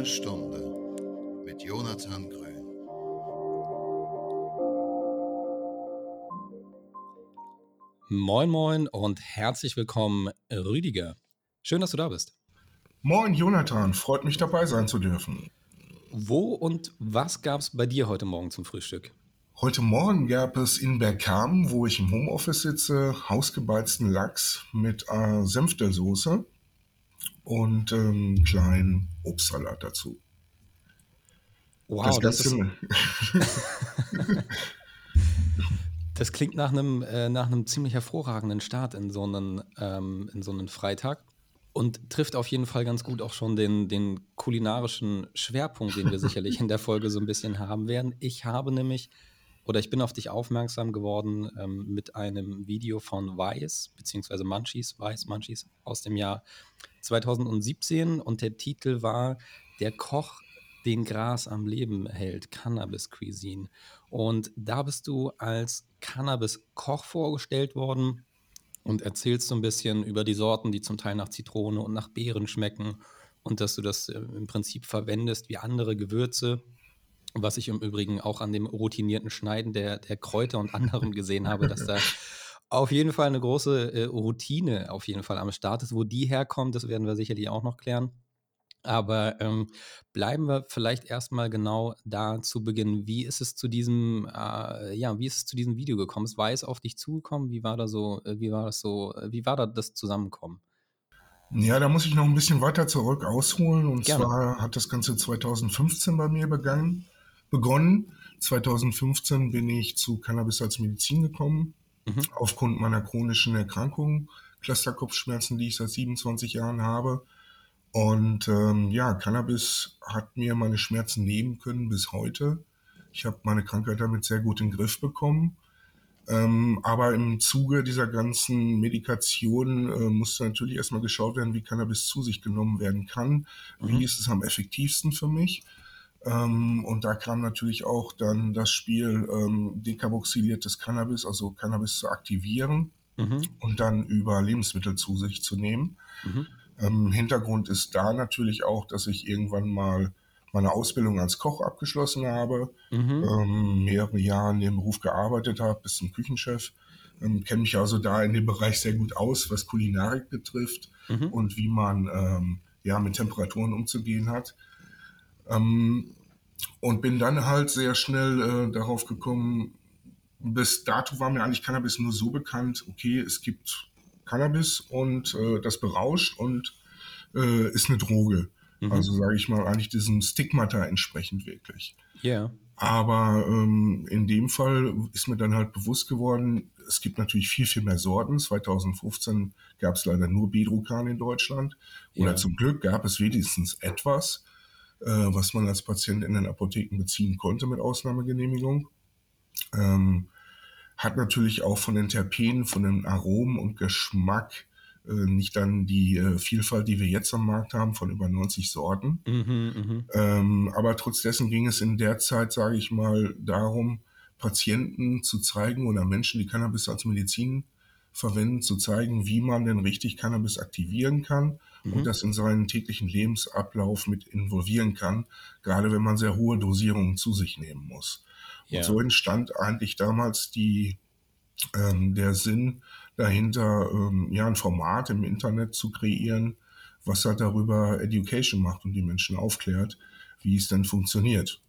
Grüne Stunde mit Jonathan Grün. Moin, moin und herzlich willkommen, Rüdiger. Schön, dass du da bist. Moin, Jonathan. Freut mich, dabei sein zu dürfen. Wo und was gab es bei dir heute Morgen zum Frühstück? Heute Morgen gab es in Bergkamen, wo ich im Homeoffice sitze, hausgebeizten Lachs mit äh, Senftelsoße und ähm, kleinen Obstsalat dazu. Wow, das, das ist. das klingt nach einem, äh, nach einem ziemlich hervorragenden Start in so einen, ähm, in so einen Freitag und trifft auf jeden Fall ganz gut auch schon den, den kulinarischen Schwerpunkt, den wir sicherlich in der Folge so ein bisschen haben werden. Ich habe nämlich, oder ich bin auf dich aufmerksam geworden ähm, mit einem Video von Weiß, beziehungsweise Munchies, Weiß Munchies aus dem Jahr 2017 und der Titel war Der Koch, den Gras am Leben hält, Cannabis Cuisine. Und da bist du als Cannabis-Koch vorgestellt worden und erzählst so ein bisschen über die Sorten, die zum Teil nach Zitrone und nach Beeren schmecken und dass du das äh, im Prinzip verwendest wie andere Gewürze. Was ich im Übrigen auch an dem routinierten Schneiden der, der Kräuter und anderen gesehen habe, dass da auf jeden Fall eine große äh, Routine auf jeden Fall am Start ist. Wo die herkommt, das werden wir sicherlich auch noch klären. Aber ähm, bleiben wir vielleicht erstmal genau da zu Beginn. Wie ist es zu diesem, äh, ja, wie ist es zu diesem Video gekommen? Ist Weiß auf dich zugekommen? Wie war da so, äh, wie war das so, äh, wie war da das Zusammenkommen? Ja, da muss ich noch ein bisschen weiter zurück ausholen. Und Gerne. zwar hat das Ganze 2015 bei mir begangen, begonnen. 2015 bin ich zu Cannabis als Medizin gekommen mhm. aufgrund meiner chronischen Erkrankung, Clusterkopfschmerzen, die ich seit 27 Jahren habe. Und ähm, ja, Cannabis hat mir meine Schmerzen nehmen können bis heute. Ich habe meine Krankheit damit sehr gut in den Griff bekommen. Ähm, aber im Zuge dieser ganzen Medikation äh, musste natürlich erstmal geschaut werden, wie Cannabis zu sich genommen werden kann. Mhm. Wie ist es am effektivsten für mich? Ähm, und da kam natürlich auch dann das Spiel ähm, dekarboxyliertes Cannabis, also Cannabis zu aktivieren mhm. und dann über Lebensmittel zu sich zu nehmen. Mhm. Ähm, Hintergrund ist da natürlich auch, dass ich irgendwann mal meine Ausbildung als Koch abgeschlossen habe, mhm. ähm, mehrere Jahre in dem Beruf gearbeitet habe, bis zum Küchenchef. Ähm, Kenne mich also da in dem Bereich sehr gut aus, was Kulinarik betrifft mhm. und wie man ähm, ja mit Temperaturen umzugehen hat. Ähm, und bin dann halt sehr schnell äh, darauf gekommen, bis dato war mir eigentlich Cannabis nur so bekannt, okay, es gibt Cannabis und äh, das berauscht und äh, ist eine Droge. Mhm. Also sage ich mal eigentlich diesem Stigmata entsprechend wirklich. Ja. Yeah. Aber ähm, in dem Fall ist mir dann halt bewusst geworden, es gibt natürlich viel, viel mehr Sorten. 2015 gab es leider nur Bedrocan in Deutschland. Oder yeah. zum Glück gab es wenigstens etwas, was man als Patient in den Apotheken beziehen konnte mit Ausnahmegenehmigung. Ähm, hat natürlich auch von den Terpenen, von den Aromen und Geschmack äh, nicht dann die äh, Vielfalt, die wir jetzt am Markt haben, von über 90 Sorten. Mhm, mhm, ähm, aber trotz dessen ging es in der Zeit, sage ich mal, darum, Patienten zu zeigen oder Menschen, die Cannabis als Medizin verwenden, zu zeigen, wie man denn richtig Cannabis aktivieren kann mhm. und das in seinen täglichen Lebensablauf mit involvieren kann, gerade wenn man sehr hohe Dosierungen zu sich nehmen muss. Ja. Und so entstand eigentlich damals die, ähm, der Sinn dahinter, ähm, ja, ein Format im Internet zu kreieren, was halt darüber Education macht und die Menschen aufklärt, wie es denn funktioniert.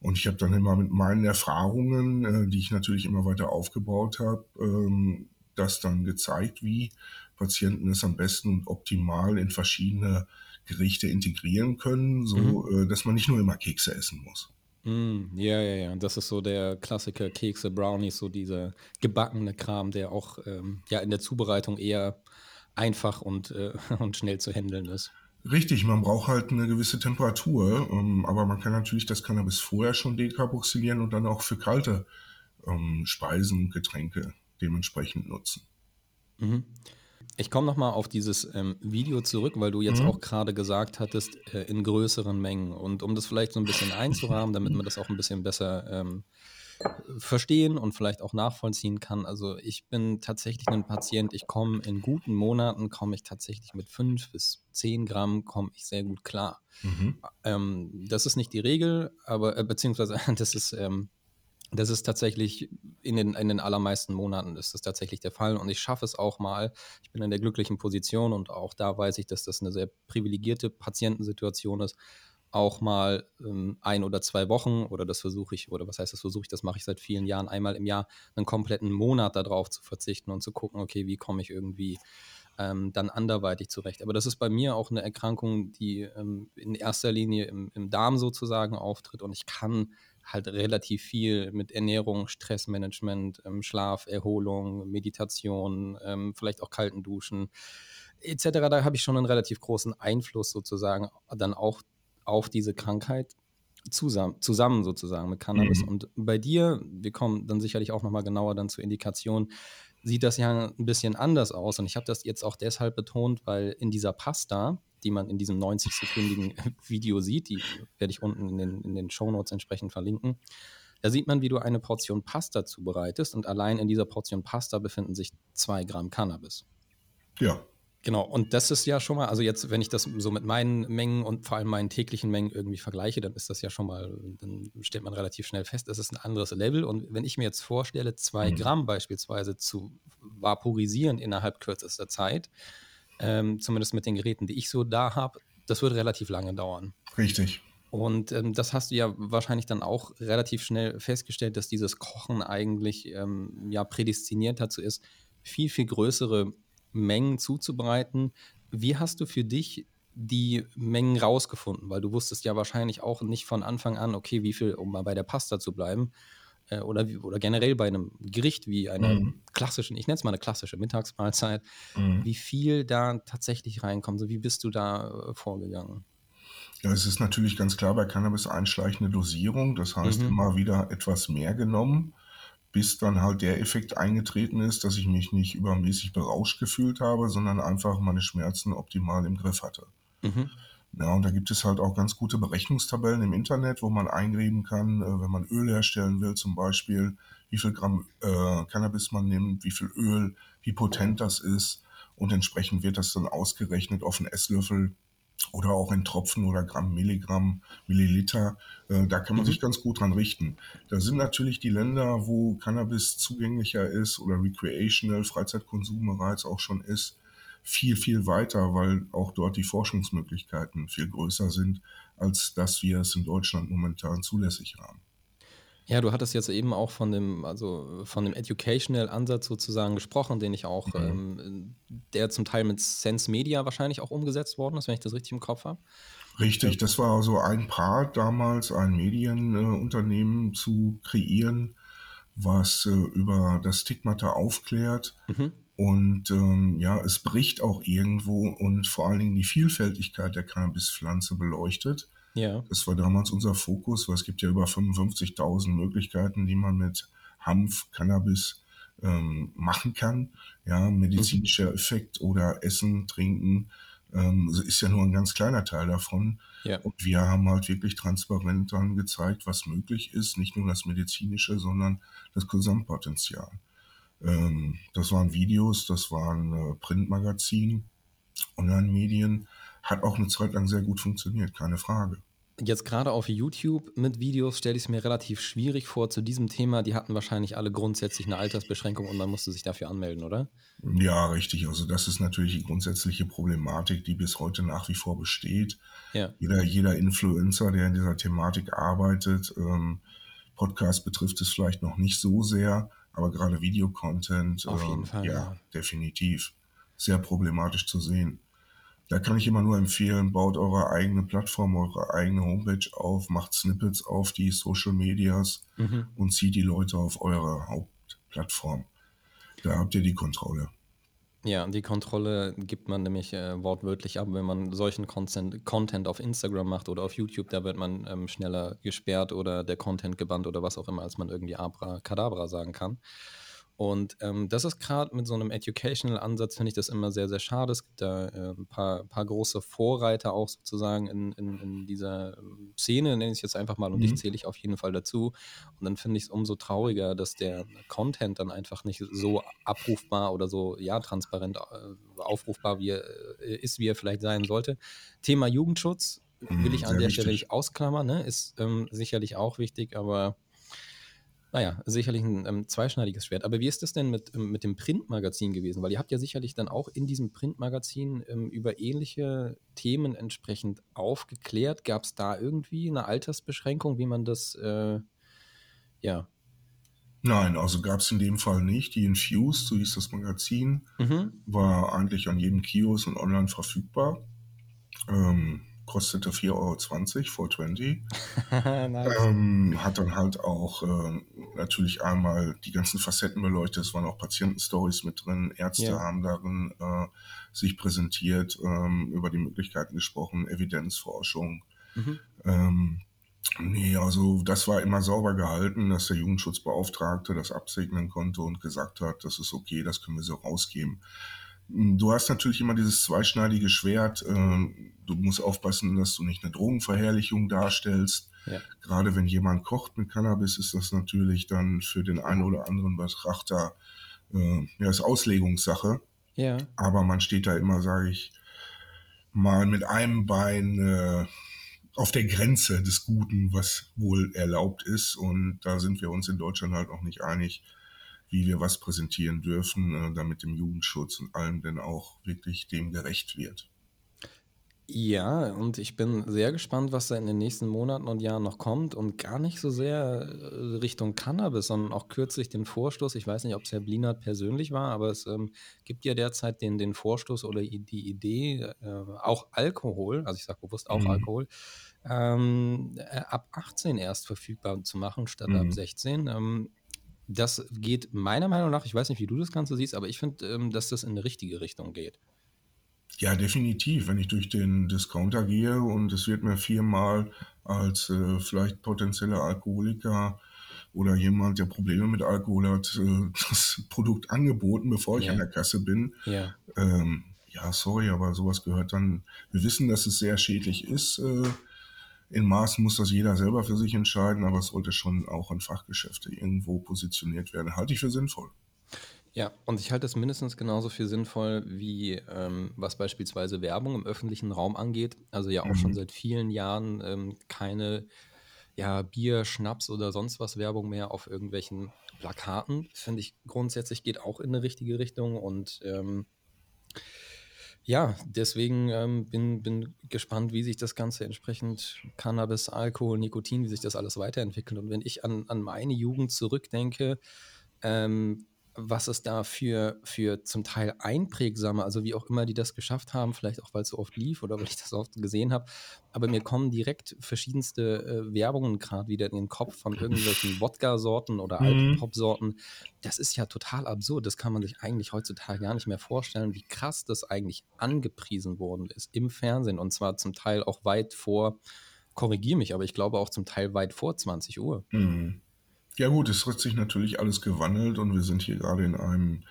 Und ich habe dann immer mit meinen Erfahrungen, äh, die ich natürlich immer weiter aufgebaut habe, ähm, das dann gezeigt, wie Patienten es am besten und optimal in verschiedene Gerichte integrieren können, so mhm. äh, dass man nicht nur immer Kekse essen muss. Mm, ja, ja, ja. Das ist so der Klassiker Kekse, Brownies, so dieser gebackene Kram, der auch ähm, ja in der Zubereitung eher einfach und, äh, und schnell zu handeln ist. Richtig, man braucht halt eine gewisse Temperatur, ähm, aber man kann natürlich das Cannabis vorher schon dekarboxylieren und dann auch für kalte ähm, Speisen und Getränke dementsprechend nutzen. Mhm. Ich komme nochmal auf dieses ähm, Video zurück, weil du jetzt mhm. auch gerade gesagt hattest, äh, in größeren Mengen. Und um das vielleicht so ein bisschen einzurahmen, damit man das auch ein bisschen besser ähm, verstehen und vielleicht auch nachvollziehen kann. Also ich bin tatsächlich ein Patient, ich komme in guten Monaten, komme ich tatsächlich mit fünf bis zehn Gramm, komme ich sehr gut klar. Mhm. Ähm, das ist nicht die Regel, aber äh, beziehungsweise das ist, ähm, das ist tatsächlich in den, in den allermeisten Monaten ist das tatsächlich der Fall und ich schaffe es auch mal. Ich bin in der glücklichen Position und auch da weiß ich, dass das eine sehr privilegierte Patientensituation ist auch mal ähm, ein oder zwei Wochen oder das versuche ich, oder was heißt das versuche ich, das mache ich seit vielen Jahren, einmal im Jahr einen kompletten Monat darauf zu verzichten und zu gucken, okay, wie komme ich irgendwie ähm, dann anderweitig zurecht. Aber das ist bei mir auch eine Erkrankung, die ähm, in erster Linie im, im Darm sozusagen auftritt und ich kann halt relativ viel mit Ernährung, Stressmanagement, ähm, Schlaf, Erholung, Meditation, ähm, vielleicht auch kalten Duschen etc. Da habe ich schon einen relativ großen Einfluss sozusagen dann auch auf diese Krankheit zusammen, zusammen sozusagen mit Cannabis. Mhm. Und bei dir, wir kommen dann sicherlich auch nochmal genauer dann zur Indikation, sieht das ja ein bisschen anders aus. Und ich habe das jetzt auch deshalb betont, weil in dieser Pasta, die man in diesem 90-sekündigen Video sieht, die werde ich unten in den, in den Shownotes entsprechend verlinken, da sieht man, wie du eine Portion Pasta zubereitest und allein in dieser Portion Pasta befinden sich zwei Gramm Cannabis. Ja. Genau, und das ist ja schon mal, also jetzt, wenn ich das so mit meinen Mengen und vor allem meinen täglichen Mengen irgendwie vergleiche, dann ist das ja schon mal, dann stellt man relativ schnell fest, das ist ein anderes Level. Und wenn ich mir jetzt vorstelle, zwei mhm. Gramm beispielsweise zu vaporisieren innerhalb kürzester Zeit, ähm, zumindest mit den Geräten, die ich so da habe, das würde relativ lange dauern. Richtig. Und ähm, das hast du ja wahrscheinlich dann auch relativ schnell festgestellt, dass dieses Kochen eigentlich ähm, ja prädestiniert dazu ist, viel, viel größere Mengen zuzubereiten. Wie hast du für dich die Mengen rausgefunden? Weil du wusstest ja wahrscheinlich auch nicht von Anfang an, okay, wie viel, um mal bei der Pasta zu bleiben, äh, oder, oder generell bei einem Gericht wie einer mhm. klassischen, ich nenne es mal eine klassische Mittagsmahlzeit, mhm. wie viel da tatsächlich reinkommt. So, wie bist du da äh, vorgegangen? Ja, es ist natürlich ganz klar bei Cannabis einschleichende Dosierung. Das heißt, mhm. immer wieder etwas mehr genommen bis dann halt der Effekt eingetreten ist, dass ich mich nicht übermäßig berauscht gefühlt habe, sondern einfach meine Schmerzen optimal im Griff hatte. Mhm. Ja, und da gibt es halt auch ganz gute Berechnungstabellen im Internet, wo man eingeben kann, äh, wenn man Öl herstellen will, zum Beispiel, wie viel Gramm äh, Cannabis man nimmt, wie viel Öl, wie potent das ist. Und entsprechend wird das dann ausgerechnet auf einen Esslöffel oder auch in Tropfen oder Gramm, Milligramm, Milliliter. Äh, da kann man mhm. sich ganz gut dran richten. Da sind natürlich die Länder, wo Cannabis zugänglicher ist oder recreational, Freizeitkonsum bereits auch schon ist, viel, viel weiter, weil auch dort die Forschungsmöglichkeiten viel größer sind, als dass wir es in Deutschland momentan zulässig haben. Ja, du hattest jetzt eben auch von dem, also von dem Educational-Ansatz sozusagen gesprochen, den ich auch, mhm. ähm, der zum Teil mit Sense Media wahrscheinlich auch umgesetzt worden ist, wenn ich das richtig im Kopf habe. Richtig, das war so ein Part damals, ein Medienunternehmen äh, zu kreieren, was äh, über das Stigmata aufklärt. Mhm. Und ähm, ja, es bricht auch irgendwo und vor allen Dingen die Vielfältigkeit der Cannabispflanze beleuchtet. Ja. Das war damals unser Fokus, weil es gibt ja über 55.000 Möglichkeiten, die man mit Hanf, Cannabis ähm, machen kann. Ja, medizinischer mhm. Effekt oder Essen, Trinken ähm, ist ja nur ein ganz kleiner Teil davon. Ja. Und wir haben halt wirklich transparent dann gezeigt, was möglich ist. Nicht nur das medizinische, sondern das Gesamtpotenzial. Ähm, das waren Videos, das waren äh, Printmagazin, Online-Medien. Hat auch eine Zeit lang sehr gut funktioniert, keine Frage. Jetzt gerade auf YouTube mit Videos stelle ich es mir relativ schwierig vor zu diesem Thema. Die hatten wahrscheinlich alle grundsätzlich eine Altersbeschränkung und man musste sich dafür anmelden, oder? Ja, richtig. Also das ist natürlich die grundsätzliche Problematik, die bis heute nach wie vor besteht. Ja. Jeder, jeder Influencer, der in dieser Thematik arbeitet, ähm, Podcast betrifft es vielleicht noch nicht so sehr, aber gerade Videocontent, auf jeden ähm, Fall, ja, ja, definitiv sehr problematisch zu sehen. Da kann ich immer nur empfehlen, baut eure eigene Plattform, eure eigene Homepage auf, macht Snippets auf die Social Medias mhm. und zieht die Leute auf eure Hauptplattform. Da habt ihr die Kontrolle. Ja, die Kontrolle gibt man nämlich äh, wortwörtlich ab, wenn man solchen Content, Content auf Instagram macht oder auf YouTube, da wird man ähm, schneller gesperrt oder der Content gebannt oder was auch immer, als man irgendwie Abra Kadabra sagen kann. Und ähm, das ist gerade mit so einem Educational-Ansatz, finde ich das immer sehr, sehr schade. Es gibt da äh, ein paar, paar große Vorreiter auch sozusagen in, in, in dieser ähm, Szene, nenne ich es jetzt einfach mal, und mhm. dich zähle ich auf jeden Fall dazu. Und dann finde ich es umso trauriger, dass der Content dann einfach nicht so abrufbar oder so, ja, transparent äh, aufrufbar wie er, äh, ist, wie er vielleicht sein sollte. Thema Jugendschutz will ich mhm, an der wichtig. Stelle nicht ausklammern, ne? ist ähm, sicherlich auch wichtig, aber naja, sicherlich ein ähm, zweischneidiges Schwert. Aber wie ist das denn mit, ähm, mit dem Printmagazin gewesen? Weil ihr habt ja sicherlich dann auch in diesem Printmagazin ähm, über ähnliche Themen entsprechend aufgeklärt. Gab es da irgendwie eine Altersbeschränkung, wie man das, äh, ja. Nein, also gab es in dem Fall nicht. Die Infused, so hieß das Magazin, mhm. war eigentlich an jedem Kiosk und online verfügbar. Ähm, kostete 4,20 Euro, 420. nice. ähm, hat dann halt auch äh, natürlich einmal die ganzen Facetten beleuchtet. Es waren auch Patientenstories mit drin. Ärzte yeah. haben darin äh, sich präsentiert, ähm, über die Möglichkeiten gesprochen, Evidenzforschung. Mhm. Ähm, nee, also das war immer sauber gehalten, dass der Jugendschutzbeauftragte das absegnen konnte und gesagt hat, das ist okay, das können wir so rausgeben. Du hast natürlich immer dieses zweischneidige Schwert. Ähm, du musst aufpassen, dass du nicht eine Drogenverherrlichung darstellst. Ja. Gerade wenn jemand kocht mit Cannabis, ist das natürlich dann für den einen oder anderen Betrachter äh, ja, ist Auslegungssache. Ja. Aber man steht da immer, sage ich mal, mit einem Bein äh, auf der Grenze des Guten, was wohl erlaubt ist. Und da sind wir uns in Deutschland halt auch nicht einig, wie wir was präsentieren dürfen, äh, damit dem Jugendschutz und allem denn auch wirklich dem gerecht wird. Ja, und ich bin sehr gespannt, was da in den nächsten Monaten und Jahren noch kommt und gar nicht so sehr äh, Richtung Cannabis, sondern auch kürzlich den Vorstoß. Ich weiß nicht, ob es Herr Blinert persönlich war, aber es ähm, gibt ja derzeit den, den Vorstoß oder die Idee, äh, auch Alkohol, also ich sage bewusst auch mhm. Alkohol, ähm, äh, ab 18 erst verfügbar zu machen statt mhm. ab 16. Ähm, das geht meiner Meinung nach, ich weiß nicht, wie du das Ganze siehst, aber ich finde, ähm, dass das in eine richtige Richtung geht. Ja, definitiv. Wenn ich durch den Discounter gehe und es wird mir viermal als äh, vielleicht potenzieller Alkoholiker oder jemand, der Probleme mit Alkohol hat, äh, das Produkt angeboten, bevor ich ja. an der Kasse bin. Ja. Ähm, ja, sorry, aber sowas gehört dann. Wir wissen, dass es sehr schädlich ist. Äh, in Maßen muss das jeder selber für sich entscheiden, aber es sollte schon auch in Fachgeschäfte irgendwo positioniert werden. Halte ich für sinnvoll. Ja, und ich halte es mindestens genauso für sinnvoll, wie ähm, was beispielsweise Werbung im öffentlichen Raum angeht. Also ja auch mhm. schon seit vielen Jahren ähm, keine ja, Bier, Schnaps oder sonst was Werbung mehr auf irgendwelchen Plakaten. Finde ich grundsätzlich geht auch in eine richtige Richtung und ähm, ja, deswegen ähm, bin, bin gespannt, wie sich das Ganze entsprechend Cannabis, Alkohol, Nikotin, wie sich das alles weiterentwickelt. Und wenn ich an, an meine Jugend zurückdenke, ähm, was es da für, für zum Teil einprägsame, also wie auch immer die das geschafft haben, vielleicht auch weil es so oft lief oder weil ich das oft gesehen habe, aber mir kommen direkt verschiedenste äh, Werbungen gerade wieder in den Kopf von irgendwelchen Wodka-Sorten oder mhm. Alkohol-Sorten. Das ist ja total absurd. Das kann man sich eigentlich heutzutage gar nicht mehr vorstellen, wie krass das eigentlich angepriesen worden ist im Fernsehen und zwar zum Teil auch weit vor, korrigiere mich, aber ich glaube auch zum Teil weit vor 20 Uhr. Mhm. Ja gut, es hat sich natürlich alles gewandelt und wir sind hier gerade in einem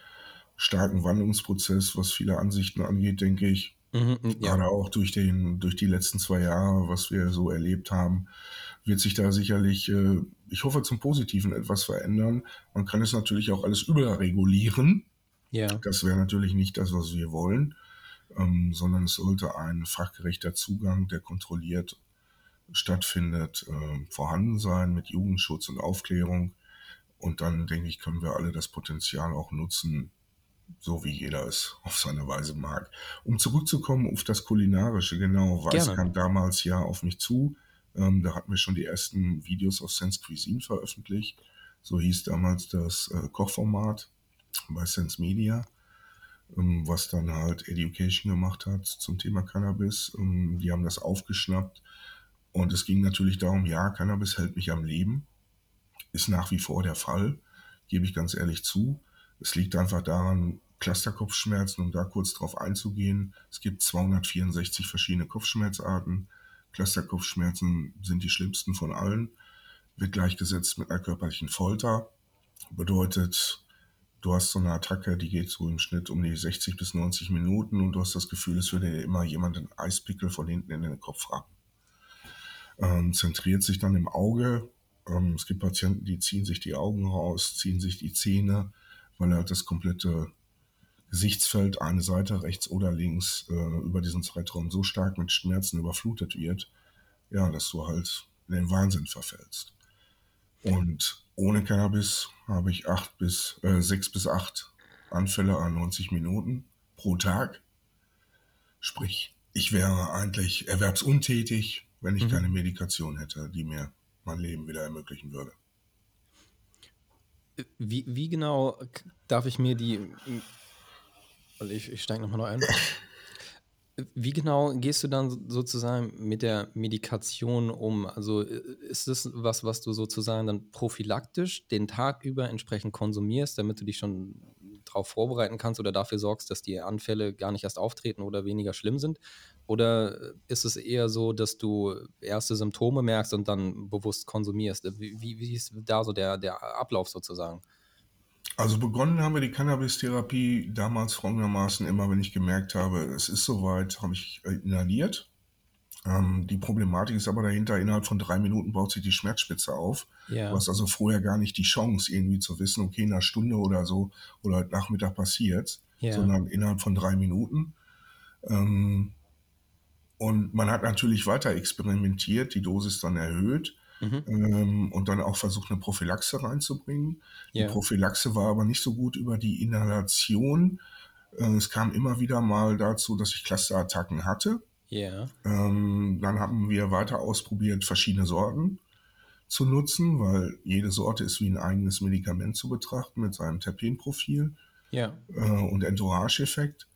starken Wandlungsprozess, was viele Ansichten angeht, denke ich. Mhm, ja. Gerade auch durch, den, durch die letzten zwei Jahre, was wir so erlebt haben, wird sich da sicherlich, äh, ich hoffe, zum Positiven etwas verändern. Man kann es natürlich auch alles überregulieren. Ja. Das wäre natürlich nicht das, was wir wollen, ähm, sondern es sollte ein fachgerechter Zugang, der kontrolliert stattfindet, äh, vorhanden sein mit Jugendschutz und Aufklärung. Und dann, denke ich, können wir alle das Potenzial auch nutzen, so wie jeder es auf seine Weise mag. Um zurückzukommen auf das Kulinarische, genau, Weiß Gerne. kam damals ja auf mich zu. Ähm, da hatten wir schon die ersten Videos aus Sense Cuisine veröffentlicht. So hieß damals das äh, Kochformat bei Sense Media, ähm, was dann halt Education gemacht hat zum Thema Cannabis. Ähm, die haben das aufgeschnappt und es ging natürlich darum, ja, Cannabis hält mich am Leben. Ist nach wie vor der Fall, gebe ich ganz ehrlich zu. Es liegt einfach daran, Clusterkopfschmerzen, um da kurz drauf einzugehen. Es gibt 264 verschiedene Kopfschmerzarten. Clusterkopfschmerzen sind die schlimmsten von allen. Wird gleichgesetzt mit einer körperlichen Folter. Bedeutet, du hast so eine Attacke, die geht so im Schnitt um die 60 bis 90 Minuten und du hast das Gefühl, es würde dir immer jemand einen Eispickel von hinten in den Kopf rappen. Ähm, zentriert sich dann im Auge. Ähm, es gibt Patienten, die ziehen sich die Augen raus, ziehen sich die Zähne, weil halt das komplette Gesichtsfeld, eine Seite rechts oder links, äh, über diesen Zeitraum so stark mit Schmerzen überflutet wird, ja, dass du halt in den Wahnsinn verfällst. Und ohne Cannabis habe ich acht bis, äh, sechs bis acht Anfälle an 90 Minuten pro Tag. Sprich, ich wäre eigentlich erwerbsuntätig, wenn ich mhm. keine Medikation hätte, die mir mein Leben wieder ermöglichen würde. Wie, wie genau darf ich mir die. Ich, ich steige nochmal noch ein. Wie genau gehst du dann sozusagen mit der Medikation um? Also ist das was, was du sozusagen dann prophylaktisch den Tag über entsprechend konsumierst, damit du dich schon darauf vorbereiten kannst oder dafür sorgst, dass die Anfälle gar nicht erst auftreten oder weniger schlimm sind? Oder ist es eher so, dass du erste Symptome merkst und dann bewusst konsumierst? Wie, wie ist da so der, der Ablauf sozusagen? Also begonnen haben wir die Cannabis-Therapie damals folgendermaßen immer, wenn ich gemerkt habe, es ist soweit, habe ich inhaliert. Ähm, die Problematik ist aber dahinter, innerhalb von drei Minuten baut sich die Schmerzspitze auf. Ja. Du hast also vorher gar nicht die Chance, irgendwie zu wissen, okay, in einer Stunde oder so oder heute Nachmittag passiert ja. sondern innerhalb von drei Minuten. Ähm, und man hat natürlich weiter experimentiert, die Dosis dann erhöht. Mhm. Ähm, und dann auch versucht, eine Prophylaxe reinzubringen. Ja. Die Prophylaxe war aber nicht so gut über die Inhalation. Äh, es kam immer wieder mal dazu, dass ich Clusterattacken hatte. Ja. Ähm, dann haben wir weiter ausprobiert, verschiedene Sorten zu nutzen, weil jede Sorte ist wie ein eigenes Medikament zu betrachten mit seinem Terpenprofil ja. äh, und Entourage-Effekt.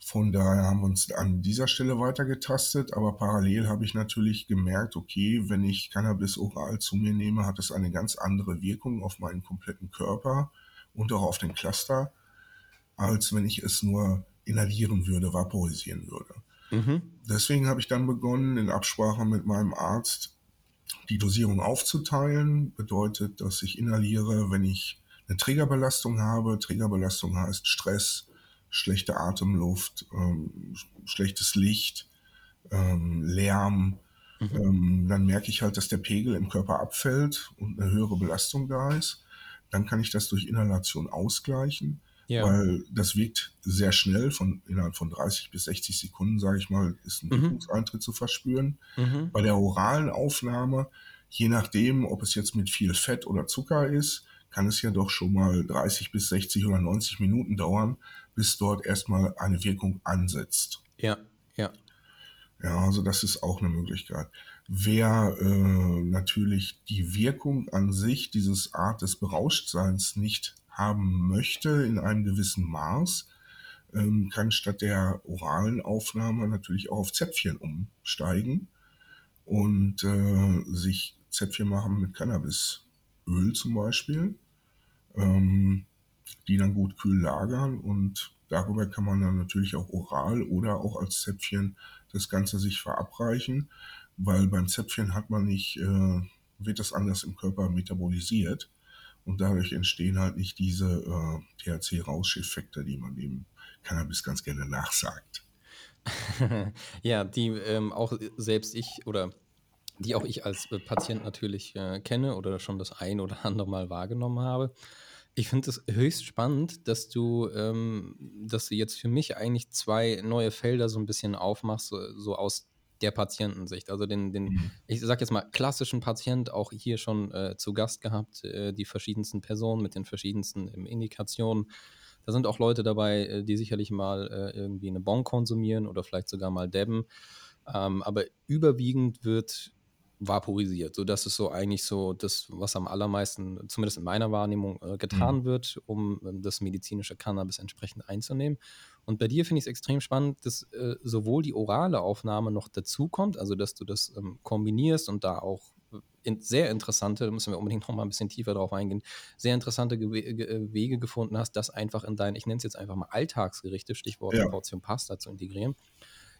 Von daher haben wir uns an dieser Stelle weitergetastet, aber parallel habe ich natürlich gemerkt, okay, wenn ich Cannabis oral zu mir nehme, hat es eine ganz andere Wirkung auf meinen kompletten Körper und auch auf den Cluster, als wenn ich es nur inhalieren würde, vaporisieren würde. Mhm. Deswegen habe ich dann begonnen, in Absprache mit meinem Arzt die Dosierung aufzuteilen. Bedeutet, dass ich inhaliere, wenn ich eine Trägerbelastung habe. Trägerbelastung heißt Stress, schlechte Atemluft, ähm, schlechtes Licht, ähm, Lärm, mhm. ähm, dann merke ich halt, dass der Pegel im Körper abfällt und eine höhere Belastung da ist. Dann kann ich das durch Inhalation ausgleichen, ja. weil das wirkt sehr schnell, von innerhalb von 30 bis 60 Sekunden, sage ich mal, ist ein mhm. Wirkungseintritt zu verspüren. Mhm. Bei der oralen Aufnahme, je nachdem, ob es jetzt mit viel Fett oder Zucker ist, kann es ja doch schon mal 30 bis 60 oder 90 Minuten dauern, bis dort erstmal eine Wirkung ansetzt. Ja, ja. Ja, also das ist auch eine Möglichkeit. Wer äh, natürlich die Wirkung an sich dieses Art des Berauschtseins nicht haben möchte in einem gewissen Maß, ähm, kann statt der oralen Aufnahme natürlich auch auf Zäpfchen umsteigen und äh, sich Zäpfchen machen mit Cannabisöl zum Beispiel, ähm, die dann gut kühl lagern und Darüber kann man dann natürlich auch oral oder auch als Zäpfchen das Ganze sich verabreichen, weil beim Zäpfchen hat man nicht, äh, wird das anders im Körper metabolisiert und dadurch entstehen halt nicht diese äh, THC-Rauscheffekte, die man dem Cannabis ganz gerne nachsagt. ja, die ähm, auch selbst ich oder die auch ich als Patient natürlich äh, kenne oder schon das ein oder andere Mal wahrgenommen habe. Ich finde es höchst spannend, dass du, ähm, dass du jetzt für mich eigentlich zwei neue Felder so ein bisschen aufmachst, so, so aus der Patientensicht. Also den, den mhm. ich sag jetzt mal, klassischen Patient auch hier schon äh, zu Gast gehabt, äh, die verschiedensten Personen mit den verschiedensten ähm, Indikationen. Da sind auch Leute dabei, äh, die sicherlich mal äh, irgendwie eine Bon konsumieren oder vielleicht sogar mal debben. Ähm, aber überwiegend wird vaporisiert. So, das ist so eigentlich so das, was am allermeisten, zumindest in meiner Wahrnehmung, äh, getan mhm. wird, um äh, das medizinische Cannabis entsprechend einzunehmen. Und bei dir finde ich es extrem spannend, dass äh, sowohl die orale Aufnahme noch dazukommt, also dass du das ähm, kombinierst und da auch in, sehr interessante, da müssen wir unbedingt noch mal ein bisschen tiefer drauf eingehen, sehr interessante Ge Ge äh, Wege gefunden hast, das einfach in dein, ich nenne es jetzt einfach mal Alltagsgerichte, Stichwort ja. Portion Pasta zu integrieren.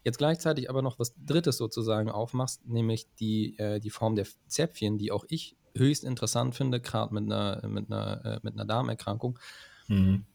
Jetzt gleichzeitig aber noch was Drittes sozusagen aufmachst, nämlich die, äh, die Form der Zäpfchen, die auch ich höchst interessant finde, gerade mit einer, mit, einer, äh, mit einer Darmerkrankung. Mhm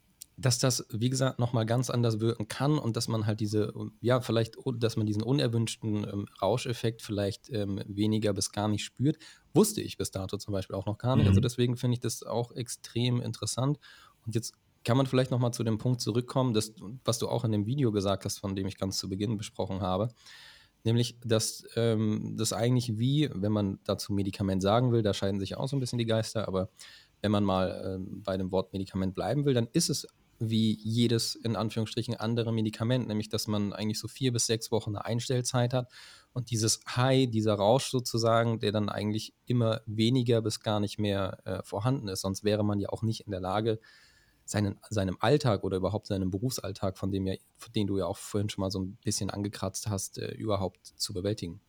dass das, wie gesagt, nochmal ganz anders wirken kann und dass man halt diese, ja, vielleicht, dass man diesen unerwünschten ähm, Rauscheffekt vielleicht ähm, weniger bis gar nicht spürt, wusste ich bis dato zum Beispiel auch noch gar nicht. Also mhm. Also deswegen finde ich das auch extrem interessant. Und jetzt kann man vielleicht nochmal zu dem Punkt zurückkommen, dass, was du auch in dem Video gesagt hast, von dem ich ganz zu Beginn besprochen habe. Nämlich, dass ähm, das eigentlich wie, wenn man dazu Medikament sagen will, da scheiden sich auch so ein bisschen die Geister, aber wenn man mal äh, bei dem Wort Medikament bleiben will, dann ist es wie jedes in Anführungsstrichen andere Medikament, nämlich dass man eigentlich so vier bis sechs Wochen eine Einstellzeit hat und dieses High, dieser Rausch sozusagen, der dann eigentlich immer weniger bis gar nicht mehr äh, vorhanden ist. Sonst wäre man ja auch nicht in der Lage, seinen, seinem Alltag oder überhaupt seinem Berufsalltag, von dem ja, von den du ja auch vorhin schon mal so ein bisschen angekratzt hast, äh, überhaupt zu bewältigen.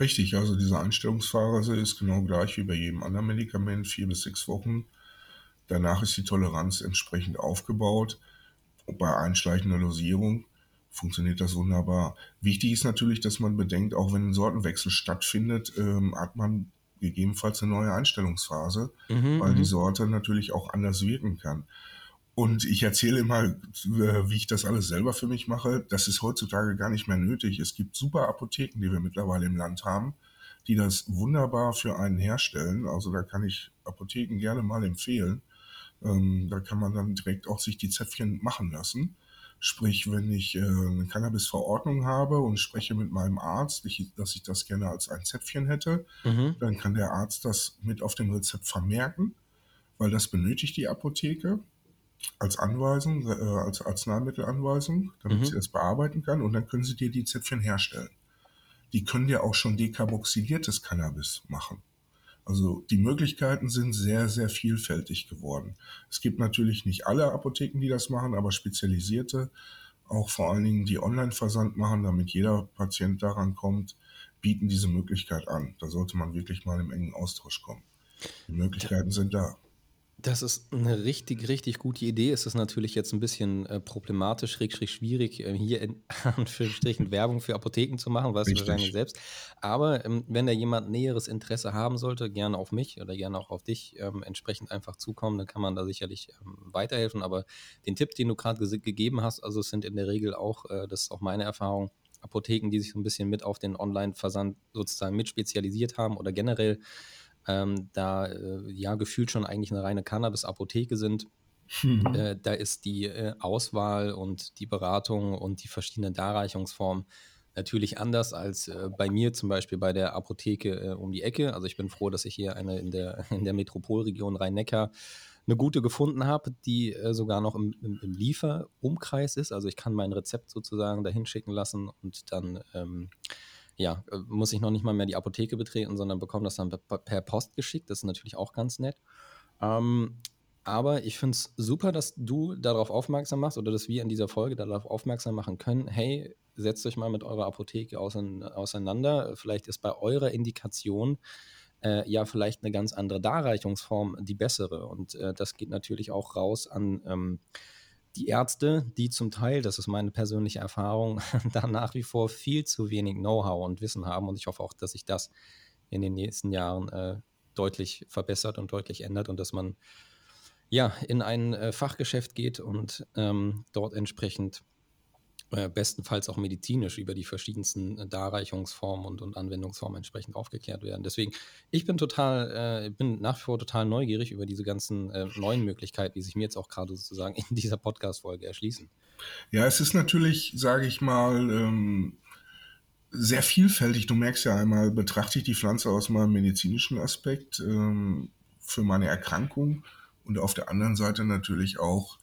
Richtig, also diese Einstellungsphase ist genau gleich wie bei jedem anderen Medikament, vier bis sechs Wochen. Danach ist die Toleranz entsprechend aufgebaut. Und bei einschleichender Dosierung funktioniert das wunderbar. Wichtig ist natürlich, dass man bedenkt, auch wenn ein Sortenwechsel stattfindet, ähm, hat man gegebenenfalls eine neue Einstellungsphase, mhm, weil die mhm. Sorte natürlich auch anders wirken kann. Und ich erzähle immer, äh, wie ich das alles selber für mich mache. Das ist heutzutage gar nicht mehr nötig. Es gibt super Apotheken, die wir mittlerweile im Land haben, die das wunderbar für einen herstellen. Also da kann ich Apotheken gerne mal empfehlen. Ähm, da kann man dann direkt auch sich die Zäpfchen machen lassen. Sprich, wenn ich äh, eine Cannabis-Verordnung habe und spreche mit meinem Arzt, ich, dass ich das gerne als ein Zäpfchen hätte, mhm. dann kann der Arzt das mit auf dem Rezept vermerken, weil das benötigt die Apotheke als Anweisung, äh, als Arzneimittelanweisung, damit mhm. sie das bearbeiten kann und dann können sie dir die Zäpfchen herstellen. Die können dir auch schon dekarboxyliertes Cannabis machen. Also die Möglichkeiten sind sehr, sehr vielfältig geworden. Es gibt natürlich nicht alle Apotheken, die das machen, aber spezialisierte, auch vor allen Dingen die Online-Versand machen, damit jeder Patient daran kommt, bieten diese Möglichkeit an. Da sollte man wirklich mal im engen Austausch kommen. Die Möglichkeiten sind da. Das ist eine richtig, richtig gute Idee. Es ist natürlich jetzt ein bisschen äh, problematisch, schräg, schräg schwierig, äh, hier in Anführungsstrichen Werbung für Apotheken zu machen, weißt du wahrscheinlich selbst. Aber ähm, wenn da jemand näheres Interesse haben sollte, gerne auf mich oder gerne auch auf dich ähm, entsprechend einfach zukommen, dann kann man da sicherlich ähm, weiterhelfen. Aber den Tipp, den du gerade ge gegeben hast, also es sind in der Regel auch, äh, das ist auch meine Erfahrung, Apotheken, die sich so ein bisschen mit auf den Online-Versand sozusagen mit spezialisiert haben oder generell ähm, da äh, ja gefühlt schon eigentlich eine reine Cannabis-Apotheke sind. Mhm. Äh, da ist die äh, Auswahl und die Beratung und die verschiedenen Darreichungsformen natürlich anders als äh, bei mir zum Beispiel bei der Apotheke äh, um die Ecke. Also ich bin froh, dass ich hier eine in der, in der Metropolregion Rhein-Neckar eine gute gefunden habe, die äh, sogar noch im, im, im, Lieferumkreis ist. Also ich kann mein Rezept sozusagen dahin schicken lassen und dann ähm, ja, äh, muss ich noch nicht mal mehr die Apotheke betreten, sondern bekomme das dann per Post geschickt. Das ist natürlich auch ganz nett. Ähm, aber ich finde es super, dass du darauf aufmerksam machst oder dass wir in dieser Folge darauf aufmerksam machen können. Hey, setzt euch mal mit eurer Apotheke auseinander. Vielleicht ist bei eurer Indikation äh, ja vielleicht eine ganz andere Darreichungsform die bessere. Und äh, das geht natürlich auch raus an ähm, die Ärzte, die zum Teil, das ist meine persönliche Erfahrung, da nach wie vor viel zu wenig Know-how und Wissen haben. Und ich hoffe auch, dass sich das in den nächsten Jahren äh, deutlich verbessert und deutlich ändert und dass man ja in ein äh, Fachgeschäft geht und ähm, dort entsprechend bestenfalls auch medizinisch über die verschiedensten äh, Darreichungsformen und, und Anwendungsformen entsprechend aufgeklärt werden. Deswegen, ich bin total, äh, bin nach wie vor total neugierig über diese ganzen äh, neuen Möglichkeiten, die sich mir jetzt auch gerade sozusagen in dieser Podcast-Folge erschließen. Ja, es ist natürlich, sage ich mal, ähm, sehr vielfältig. Du merkst ja einmal, betrachte ich die Pflanze aus meinem medizinischen Aspekt ähm, für meine Erkrankung und auf der anderen Seite natürlich auch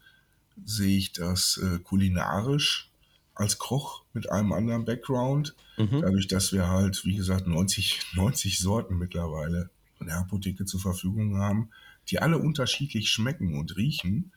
sehe ich das äh, kulinarisch als Koch mit einem anderen Background. Mhm. Dadurch, dass wir halt, wie gesagt, 90, 90 Sorten mittlerweile in der Apotheke zur Verfügung haben, die alle unterschiedlich schmecken und riechen,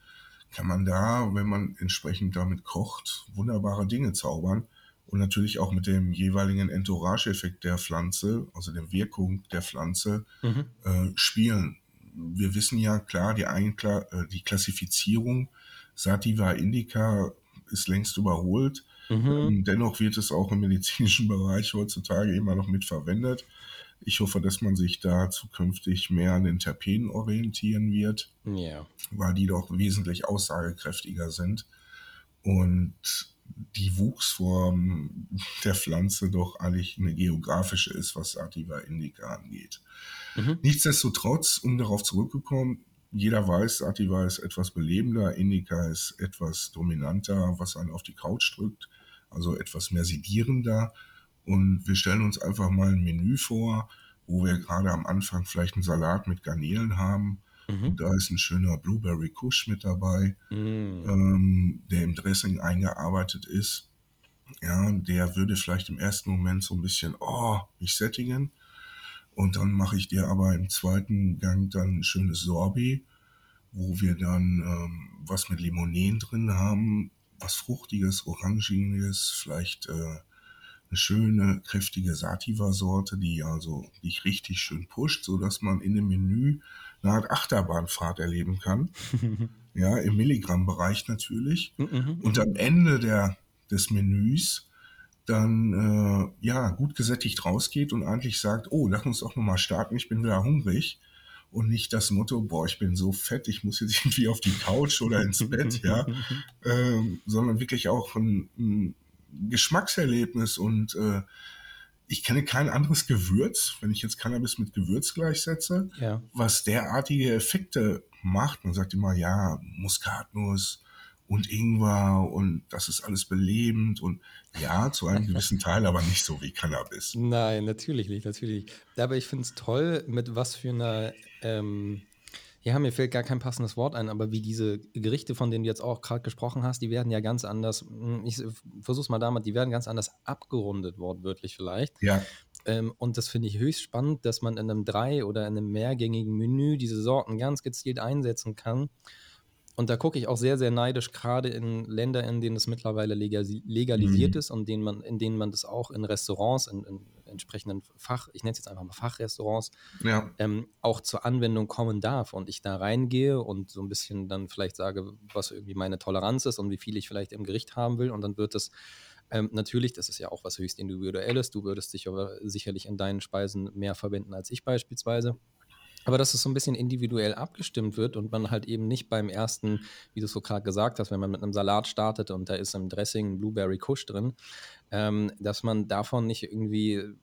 kann man da, wenn man entsprechend damit kocht, wunderbare Dinge zaubern und natürlich auch mit dem jeweiligen Entourage-Effekt der Pflanze, also der Wirkung der Pflanze, mhm. äh, spielen. Wir wissen ja klar, die, Einkla äh, die Klassifizierung Sativa Indica ist längst überholt. Mhm. Dennoch wird es auch im medizinischen Bereich heutzutage immer noch mitverwendet. Ich hoffe, dass man sich da zukünftig mehr an den Terpenen orientieren wird, Ja. weil die doch wesentlich aussagekräftiger sind und die Wuchsform der Pflanze doch eigentlich eine geografische ist, was Sativa indica angeht. Mhm. Nichtsdestotrotz, um darauf zurückzukommen, jeder weiß, Sativa ist etwas belebender, Indica ist etwas dominanter, was einen auf die Couch drückt, also etwas mehr sedierender. Und wir stellen uns einfach mal ein Menü vor, wo wir gerade am Anfang vielleicht einen Salat mit Garnelen haben. Mhm. Und da ist ein schöner Blueberry Kush mit dabei, Mm. ähm, der im Dressing eingearbeitet ist. Ja, der würde vielleicht im ersten Moment so ein bisschen, oh, mich sättigen. Und dann mache ich dir aber im zweiten Gang dann ein schönes Sorbet, wo wir dann ähm, was mit Limonen drin haben, was Fruchtiges, Orangiges, vielleicht äh, eine schöne, kräftige Sativa-Sorte, die also dich richtig schön pusht, sodass man in dem Menü eine Art Achterbahnfahrt erleben kann. ja, im Milligrammbereich natürlich. Mhm. Und am Ende der, des Menüs dann äh, ja gut gesättigt rausgeht und eigentlich sagt, oh, lass uns doch nochmal starten, ich bin wieder hungrig. Und nicht das Motto, boah, ich bin so fett, ich muss jetzt irgendwie auf die Couch oder ins Bett, ja. Ähm, sondern wirklich auch ein, ein Geschmackserlebnis und äh, ich kenne kein anderes Gewürz, wenn ich jetzt Cannabis mit Gewürz gleichsetze, Ja. was derartige Effekte macht. Man sagt immer, ja, Muskatnuss und Ingwer und das ist alles belebend und ja, zu einem gewissen Teil, aber nicht so wie Cannabis. Nein, natürlich nicht, natürlich. nicht. Aber ich finde es toll, mit was für einer, ähm, ja, mir fällt gar kein passendes Wort ein, aber wie diese Gerichte, von denen du jetzt auch gerade gesprochen hast, die werden ja ganz anders, hm, ich versuch's mal damit, die werden ganz anders abgerundet, wortwörtlich vielleicht. Ja, Ähm, und das finde ich höchst spannend, dass man in einem drei- oder in einem mehrgängigen Menü diese Sorten ganz gezielt einsetzen kann. Und da gucke ich auch sehr, sehr neidisch, gerade in Länder, in denen es mittlerweile legalisiert Mhm. ist und denen man, in denen man das auch in Restaurants, in, in entsprechenden Fach, ich nenne es jetzt einfach mal Fachrestaurants, ja, ähm, auch zur Anwendung kommen darf und ich da reingehe und so ein bisschen dann vielleicht sage, was irgendwie meine Toleranz ist und wie viel ich vielleicht im Gericht haben will und dann wird es ähm, natürlich, das ist ja auch was höchst individuelles, du würdest dich aber sicherlich in deinen Speisen mehr verwenden als ich beispielsweise. Aber dass es so ein bisschen individuell abgestimmt wird und man halt eben nicht beim ersten, wie du es so gerade gesagt hast, wenn man mit einem Salat startet und da ist im Dressing ein Blueberry Kush drin, ähm, dass man davon nicht irgendwie, äh,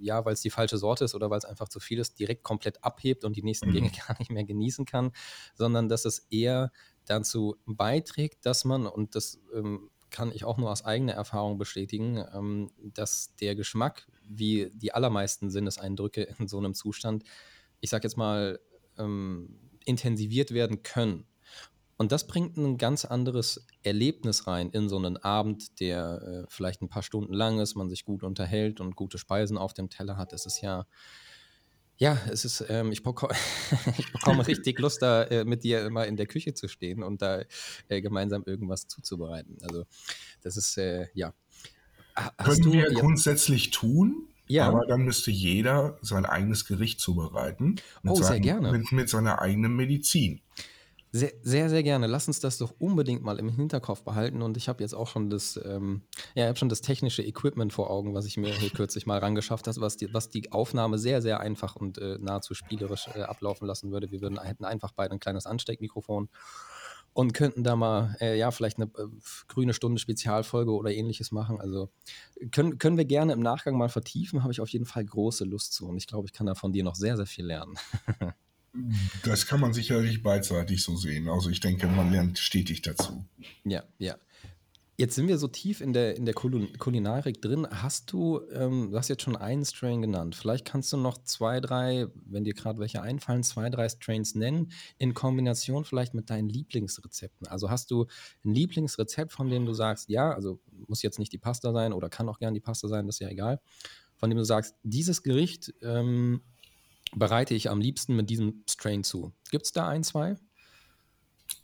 ja, weil es die falsche Sorte ist oder weil es einfach zu viel ist, direkt komplett abhebt und die nächsten Mhm. Gänge gar nicht mehr genießen kann, sondern dass es eher dazu beiträgt, dass man, und das ähm, kann ich auch nur aus eigener Erfahrung bestätigen, ähm, dass der Geschmack, wie die allermeisten Sinneseindrücke in so einem Zustand, ich sag jetzt mal, ähm, intensiviert werden können. Und das bringt ein ganz anderes Erlebnis rein in so einen Abend, der äh, vielleicht ein paar Stunden lang ist, man sich gut unterhält und gute Speisen auf dem Teller hat. Es ist ja, ja, es ist, ähm, ich, beko ich bekomme richtig Lust, da äh, mit dir immer in der Küche zu stehen und da äh, gemeinsam irgendwas zuzubereiten. Also, das ist, äh, ja. Ha- Hast können du, wir ja, grundsätzlich tun, Ja. aber dann müsste jeder sein eigenes Gericht zubereiten. Oh, sehr seinem- gerne. Mit, mit seiner eigenen Medizin. Sehr, sehr, sehr gerne. Lass uns das doch unbedingt mal im Hinterkopf behalten. Und ich habe jetzt auch schon das, ähm, ja, ich habe schon das technische Equipment vor Augen, was ich mir hier kürzlich mal rangeschafft habe, was die, was die Aufnahme sehr, sehr einfach und äh, nahezu spielerisch äh, ablaufen lassen würde. Wir würden, hätten einfach beide ein kleines Ansteckmikrofon und könnten da mal, äh, ja, vielleicht eine äh, grüne Stunde Spezialfolge oder ähnliches machen. Also können, können wir gerne im Nachgang mal vertiefen, habe ich auf jeden Fall große Lust zu. Und ich glaube, ich kann da von dir noch sehr, sehr viel lernen. Das kann man sicherlich beidseitig so sehen. Also ich denke, man lernt stetig dazu. Ja, ja. Jetzt sind wir so tief in der, in der Kulin- Kulinarik drin. Hast du, ähm, du hast jetzt schon einen Strain genannt. Vielleicht kannst du noch zwei, drei, wenn dir gerade welche einfallen, zwei, drei Strains nennen, in Kombination vielleicht mit deinen Lieblingsrezepten. Also hast du ein Lieblingsrezept, von dem du sagst, ja, also muss jetzt nicht die Pasta sein oder kann auch gern die Pasta sein, das ist ja egal, von dem du sagst, dieses Gericht ähm, bereite ich am liebsten mit diesem Strain zu. Gibt es da ein, zwei?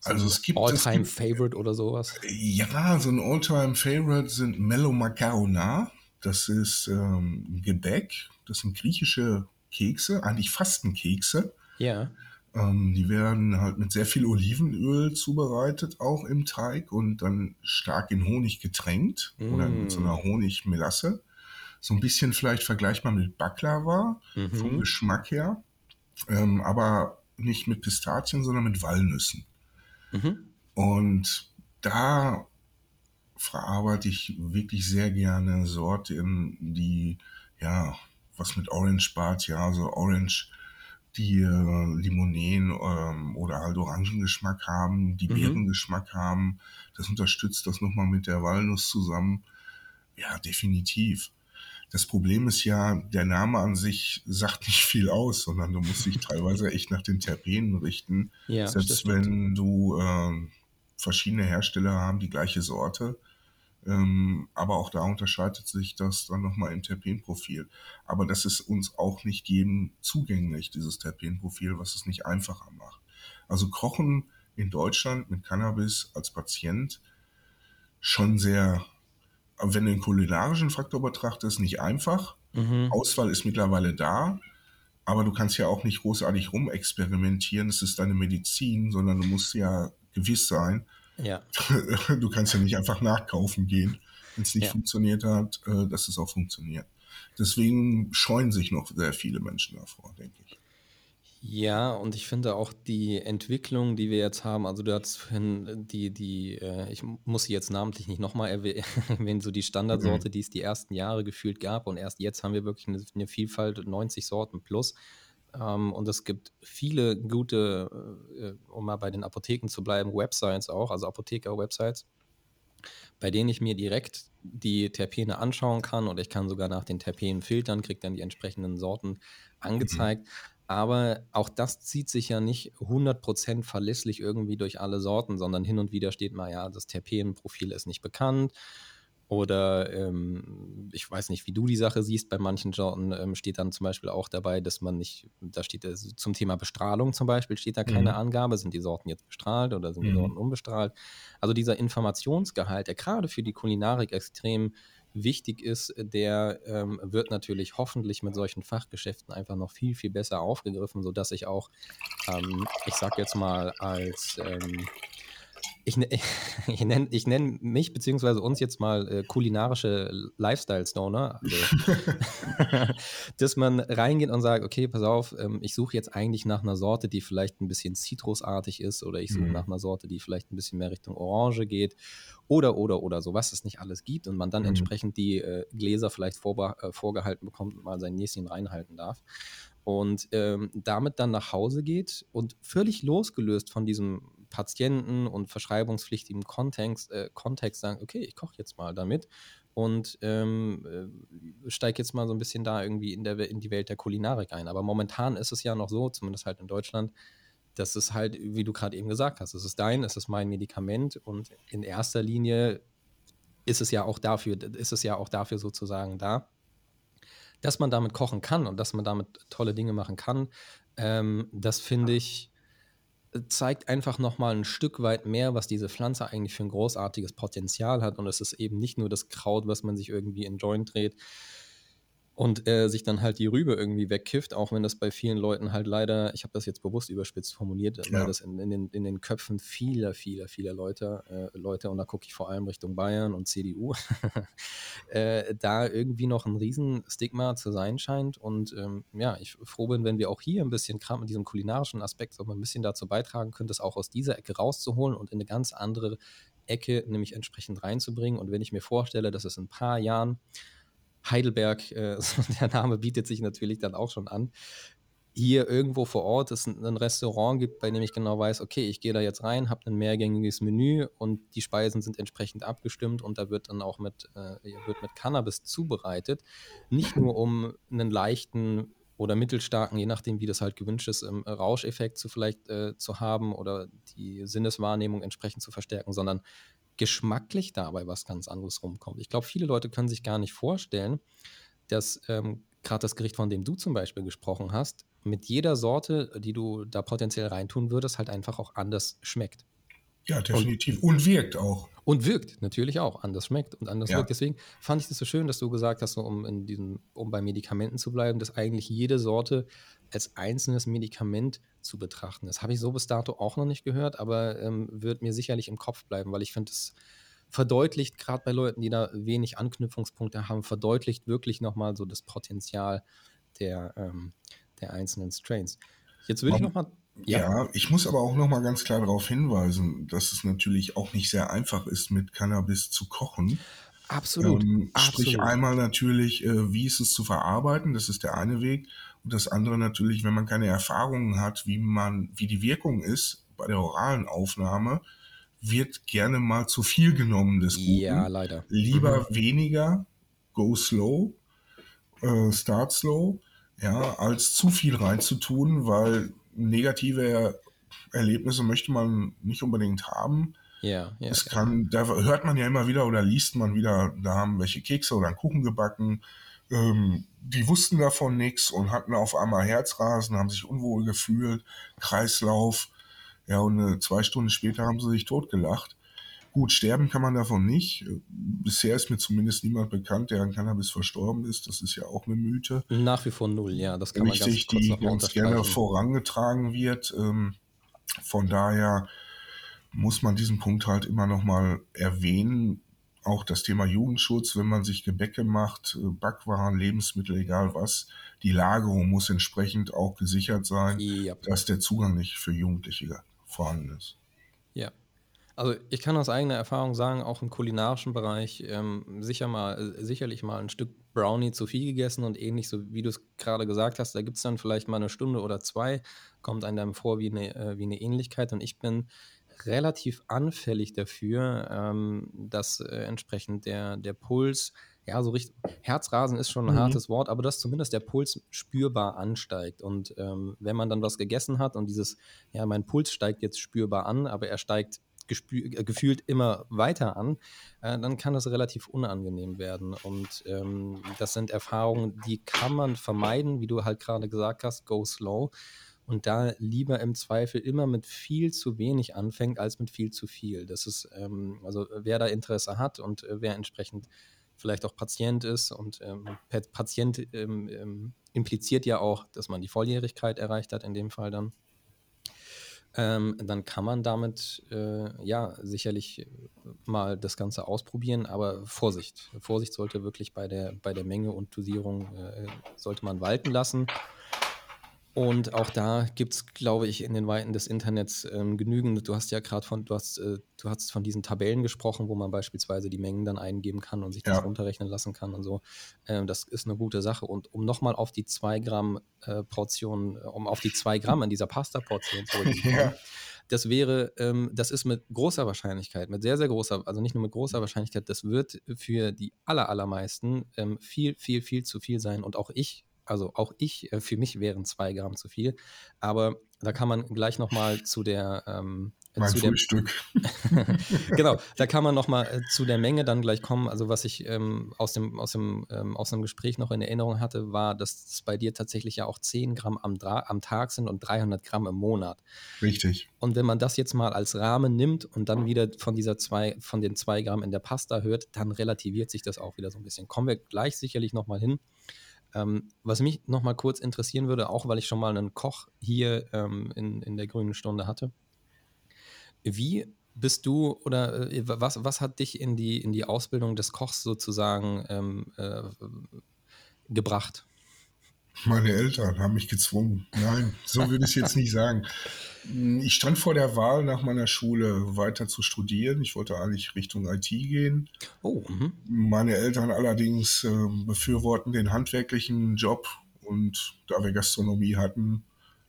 Also es gibt, All-Time Favorite oder sowas? ja, so ein Alltime Favorite sind Mellow Macarona. Das ist ähm, Gebäck. Das sind griechische Kekse, eigentlich Fastenkekse. Ja. Ähm, die werden halt mit sehr viel Olivenöl zubereitet, auch im Teig und dann stark in Honig getränkt oder Mm. mit so einer Honigmelasse. so ein bisschen vielleicht vergleichbar mit Baklava Mhm. vom Geschmack her, ähm, aber nicht mit Pistazien, sondern mit Walnüssen. Mhm. Und da verarbeite ich wirklich sehr gerne Sorten, die ja was mit Orange Bart, ja, also Orange, die äh, Limonen ähm, oder halt Orangengeschmack haben, die Mhm. Beerengeschmack haben. Das unterstützt das nochmal mit der Walnuss zusammen. Ja, definitiv. Das Problem ist ja, der Name an sich sagt nicht viel aus, sondern du musst dich teilweise echt nach den Terpenen richten. Ja, Selbst wenn du ähm, verschiedene Hersteller haben, die gleiche Sorte. Ähm, aber auch da unterscheidet sich das dann nochmal im Terpenprofil. Aber das ist uns auch nicht jedem zugänglich, dieses Terpenprofil, was es nicht einfacher macht. Also Kochen in Deutschland mit Cannabis als Patient schon sehr, wenn du den kulinarischen Faktor betrachtest, nicht einfach. Mhm. Auswahl ist mittlerweile da, aber du kannst ja auch nicht großartig rumexperimentieren. Es ist deine Medizin, sondern du musst ja gewiss sein. Ja. Du kannst ja nicht einfach nachkaufen gehen, wenn es nicht Ja. funktioniert hat, äh, dass es auch funktioniert. Deswegen scheuen sich noch sehr viele Menschen davor, denke ich. Ja, und ich finde auch die Entwicklung, die wir jetzt haben, also du hast vorhin die, die, äh, ich muss sie jetzt namentlich nicht nochmal erwäh- erwähnen, so die Standardsorte, die es die ersten Jahre gefühlt gab und erst jetzt haben wir wirklich eine, eine Vielfalt, 90 Sorten plus. Ähm, und es gibt viele gute, äh, um mal bei den Apotheken zu bleiben, Websites auch, also Apotheker-Websites, bei denen ich mir direkt die Terpene anschauen kann oder ich kann sogar nach den Terpenen filtern, kriege dann die entsprechenden Sorten angezeigt. Aber auch das zieht sich ja nicht 100% verlässlich irgendwie durch alle Sorten, sondern hin und wieder steht mal, ja, das Terpenprofil ist nicht bekannt. Oder ähm, ich weiß nicht, wie du die Sache siehst, bei manchen Sorten ähm, steht dann zum Beispiel auch dabei, dass man nicht, da steht äh, zum Thema Bestrahlung zum Beispiel, steht da keine Mhm. Angabe, sind die Sorten jetzt bestrahlt oder sind die Mhm. Sorten unbestrahlt. Also dieser Informationsgehalt, der gerade für die Kulinarik extrem wichtig ist, der ähm, wird natürlich hoffentlich mit solchen Fachgeschäften einfach noch viel, viel besser aufgegriffen, sodass ich auch, ähm, ich sag jetzt mal, als ähm, ich, ne- ich nenne ich nenn mich beziehungsweise uns jetzt mal äh, kulinarische Lifestyle-Stoner. Also, dass man reingeht und sagt, okay, pass auf, ähm, ich suche jetzt eigentlich nach einer Sorte, die vielleicht ein bisschen zitrusartig ist oder ich suche Mhm. nach einer Sorte, die vielleicht ein bisschen mehr Richtung Orange geht oder, oder, oder so, was es nicht alles gibt und man dann Mhm. entsprechend die äh, Gläser vielleicht vorbe- äh, vorgehalten bekommt und mal sein Näschen reinhalten darf und ähm, damit dann nach Hause geht und völlig losgelöst von diesem Patienten- und verschreibungspflichtigen Kontext, äh, Kontext sagen, okay, ich koche jetzt mal damit und ähm, äh, steige jetzt mal so ein bisschen da irgendwie in, der, in die Welt der Kulinarik ein. Aber momentan ist es ja noch so, zumindest halt in Deutschland, dass es halt, wie du gerade eben gesagt hast, es ist dein, es ist mein Medikament und in erster Linie ist es ja auch dafür, ist es ja auch dafür sozusagen da, dass man damit kochen kann und dass man damit tolle Dinge machen kann, ähm, das finde ich, zeigt einfach nochmal ein Stück weit mehr, was diese Pflanze eigentlich für ein großartiges Potenzial hat. Und es ist eben nicht nur das Kraut, was man sich irgendwie in Joint dreht und äh, sich dann halt die Rübe irgendwie wegkifft, auch wenn das bei vielen Leuten halt leider, ich habe das jetzt bewusst überspitzt formuliert, weil Ja. das in, in, den, in den Köpfen vieler, vieler, vieler Leute, äh, Leute, und da gucke ich vor allem Richtung Bayern und CDU, äh, da irgendwie noch ein Riesenstigma zu sein scheint. Und ähm, ja, ich froh bin, wenn wir auch hier ein bisschen, gerade mit diesem kulinarischen Aspekt, so mal ein bisschen dazu beitragen können, das auch aus dieser Ecke rauszuholen und in eine ganz andere Ecke nämlich entsprechend reinzubringen. Und wenn ich mir vorstelle, dass es in ein paar Jahren Heidelberg, äh, der Name bietet sich natürlich dann auch schon an, hier irgendwo vor Ort es ein, ein Restaurant gibt, bei dem ich genau weiß, okay, ich gehe da jetzt rein, habe ein mehrgängiges Menü und die Speisen sind entsprechend abgestimmt und da wird dann auch mit, äh, wird mit Cannabis zubereitet. Nicht nur um einen leichten oder mittelstarken, je nachdem, wie das halt gewünscht ist, ähm, Rauscheffekt zu vielleicht äh, zu haben oder die Sinneswahrnehmung entsprechend zu verstärken, sondern geschmacklich dabei was ganz anderes rumkommt. Ich glaube, viele Leute können sich gar nicht vorstellen, dass ähm, gerade das Gericht, von dem du zum Beispiel gesprochen hast, mit jeder Sorte, die du da potenziell reintun würdest, halt einfach auch anders schmeckt. Ja, definitiv. Und, wirkt auch. Und wirkt natürlich auch, anders schmeckt und anders Ja. wirkt. Deswegen fand ich das so schön, dass du gesagt hast, um, in diesem, um bei Medikamenten zu bleiben, dass eigentlich jede Sorte als einzelnes Medikament zu betrachten ist. Habe ich so bis dato auch noch nicht gehört, aber ähm, wird mir sicherlich im Kopf bleiben, weil ich finde es verdeutlicht, gerade bei Leuten, die da wenig Anknüpfungspunkte haben, verdeutlicht wirklich nochmal so das Potenzial der, ähm, der einzelnen Strains. Jetzt würde ich nochmal. Ja. ja, ich muss aber auch nochmal ganz klar darauf hinweisen, dass es natürlich auch nicht sehr einfach ist, mit Cannabis zu kochen. Absolut. Ähm, sprich absolut. einmal natürlich, äh, wie ist es zu verarbeiten, das ist der eine Weg. Und das andere natürlich, wenn man keine Erfahrungen hat, wie man, wie die Wirkung ist bei der oralen Aufnahme, wird gerne mal zu viel genommen des Guten. Ja, leider. Lieber mhm. weniger, go slow, äh, start slow, ja, als zu viel reinzutun, weil negative Erlebnisse möchte man nicht unbedingt haben. Ja, ja. Es kann, da hört man ja immer wieder oder liest man wieder, da haben welche Kekse oder einen Kuchen gebacken. Ähm, die wussten davon nichts und hatten auf einmal Herzrasen, haben sich unwohl gefühlt, Kreislauf. Ja, und äh, zwei Stunden später haben sie sich totgelacht. Gut, sterben kann man davon nicht. Bisher ist mir zumindest niemand bekannt, der an Cannabis verstorben ist. Das ist ja auch eine Mythe. Nach wie vor null, ja. Das kann Richtig, man ganz die ganz gerne vorangetragen wird. Ähm, von daher muss man diesen Punkt halt immer noch mal erwähnen. Auch das Thema Jugendschutz, wenn man sich Gebäcke macht, äh, Backwaren, Lebensmittel, egal was, die Lagerung muss entsprechend auch gesichert sein, ja. dass der Zugang nicht für Jugendliche vorhanden ist. Also ich kann aus eigener Erfahrung sagen, auch im kulinarischen Bereich ähm, sicher mal, äh, sicherlich mal ein Stück Brownie zu viel gegessen und ähnlich, so wie du es gerade gesagt hast, da gibt es dann vielleicht mal eine Stunde oder zwei, kommt einem dann vor wie eine, äh, wie eine Ähnlichkeit und ich bin relativ anfällig dafür, ähm, dass äh, entsprechend der, der Puls, ja, so richtig, Herzrasen ist schon ein mhm. hartes Wort, aber dass zumindest der Puls spürbar ansteigt. Und ähm, wenn man dann was gegessen hat und dieses, ja, mein Puls steigt jetzt spürbar an, aber er steigt gefühlt immer weiter an, äh, dann kann das relativ unangenehm werden. Und ähm, das sind Erfahrungen, die kann man vermeiden, wie du halt gerade gesagt hast, go slow. Und da lieber im Zweifel immer mit viel zu wenig anfängt, als mit viel zu viel. Das ist, ähm, also wer da Interesse hat und äh, wer entsprechend vielleicht auch Patient ist und ähm, Patient ähm, ähm, impliziert ja auch, dass man die Volljährigkeit erreicht hat, in dem Fall dann ähm, dann kann man damit äh, ja sicherlich mal das Ganze ausprobieren, aber Vorsicht. Vorsicht sollte wirklich bei der, bei der Menge und Dosierung äh, sollte man walten lassen. Und auch da gibt es, glaube ich, in den Weiten des Internets ähm, genügend. Du hast ja gerade von, du hast, äh, du hast von diesen Tabellen gesprochen, wo man beispielsweise die Mengen dann eingeben kann und sich das runterrechnen lassen kann und so. Ähm, das ist eine gute Sache. Und um nochmal auf die 2 Gramm äh, Portion, äh, um auf die 2 Gramm in dieser Pasta-Portion zurückzukommen, ja. das wäre, ähm, das ist mit großer Wahrscheinlichkeit, mit sehr, sehr großer, also nicht nur mit großer Wahrscheinlichkeit, das wird für die aller, allermeisten ähm, viel, viel, viel zu viel sein. Und auch ich also auch ich, äh, für mich wären zwei Gramm zu viel. Aber da kann man gleich nochmal zu der. Ähm, mein zu Frühstück. genau, da kann man nochmal äh, zu der Menge dann gleich kommen. Also was ich ähm, aus, dem, aus, dem, ähm, aus dem Gespräch noch in Erinnerung hatte, war, dass es bei dir tatsächlich ja auch 10 Gramm am, am Tag sind und 300 Gramm im Monat. Richtig. Und wenn man das jetzt mal als Rahmen nimmt und dann wieder von, dieser zwei, von den 2 Gramm in der Pasta hört, dann relativiert sich das auch wieder so ein bisschen. Kommen wir gleich sicherlich nochmal hin. Ähm, was mich noch mal kurz interessieren würde, auch weil ich schon mal einen Koch hier ähm, in, in der grünen Stunde hatte. Wie bist du oder äh, was, was hat dich in die, in die Ausbildung des Kochs sozusagen ähm, äh, gebracht? Meine Eltern haben mich gezwungen. Nein, so würde ich es jetzt nicht sagen. Ich stand vor der Wahl, nach meiner Schule weiter zu studieren. Ich wollte eigentlich Richtung IT gehen. Oh, mh. Meine Eltern allerdings äh, befürworten den handwerklichen Job und da wir Gastronomie hatten,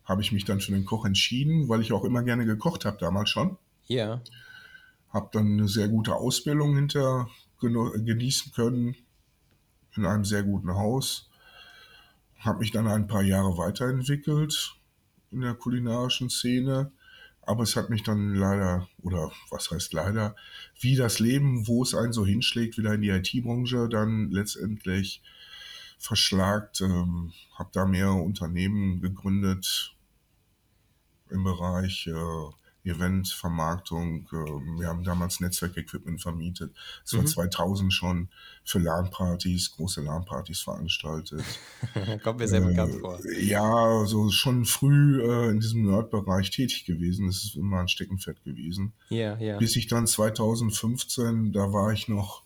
habe ich mich dann für den Koch entschieden, weil ich auch immer gerne gekocht habe damals schon. Ja. Yeah. Habe dann eine sehr gute Ausbildung hinter genießen können in einem sehr guten Haus habe mich dann ein paar Jahre weiterentwickelt in der kulinarischen Szene. Aber es hat mich dann leider, oder was heißt leider, wie das Leben, wo es einen so hinschlägt, wieder in die IT-Branche dann letztendlich verschlagt. Ähm, habe da mehrere Unternehmen gegründet im Bereich äh, Event, Vermarktung. Äh, wir haben damals Netzwerkequipment vermietet. Es war Mhm. 2000 schon für LAN-Partys, große LAN-Partys veranstaltet. Kommt mir sehr bekannt vor. Äh, ja, also schon früh äh, in diesem Nerd-Bereich tätig gewesen. Das ist immer ein Steckenpferd gewesen. Ja, ja. Bis ich dann 2015, da war ich noch,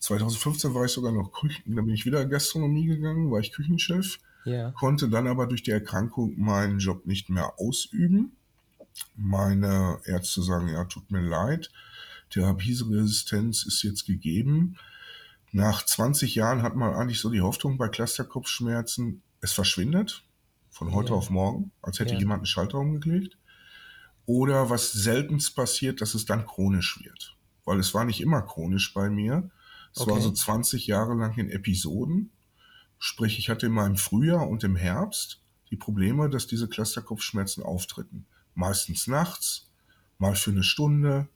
2015 war ich sogar noch Küchen, da bin ich wieder Gastronomie gegangen, war ich Küchenchef, Ja. konnte dann aber durch die Erkrankung meinen Job nicht mehr ausüben. Meine Ärzte sagen, ja, tut mir leid, Therapieresistenz ist jetzt gegeben. Nach 20 Jahren hat man eigentlich so die Hoffnung bei Clusterkopfschmerzen, es verschwindet von heute Ja. auf morgen, als hätte Ja. jemand einen Schalter umgelegt. Oder was seltenst passiert, dass es dann chronisch wird. Weil es war nicht immer chronisch bei mir. Es war Okay. so 20 Jahre lang in Episoden. Sprich, ich hatte immer im Frühjahr und im Herbst die Probleme, dass diese Clusterkopfschmerzen auftreten. Meistens nachts, mal für eine Stunde,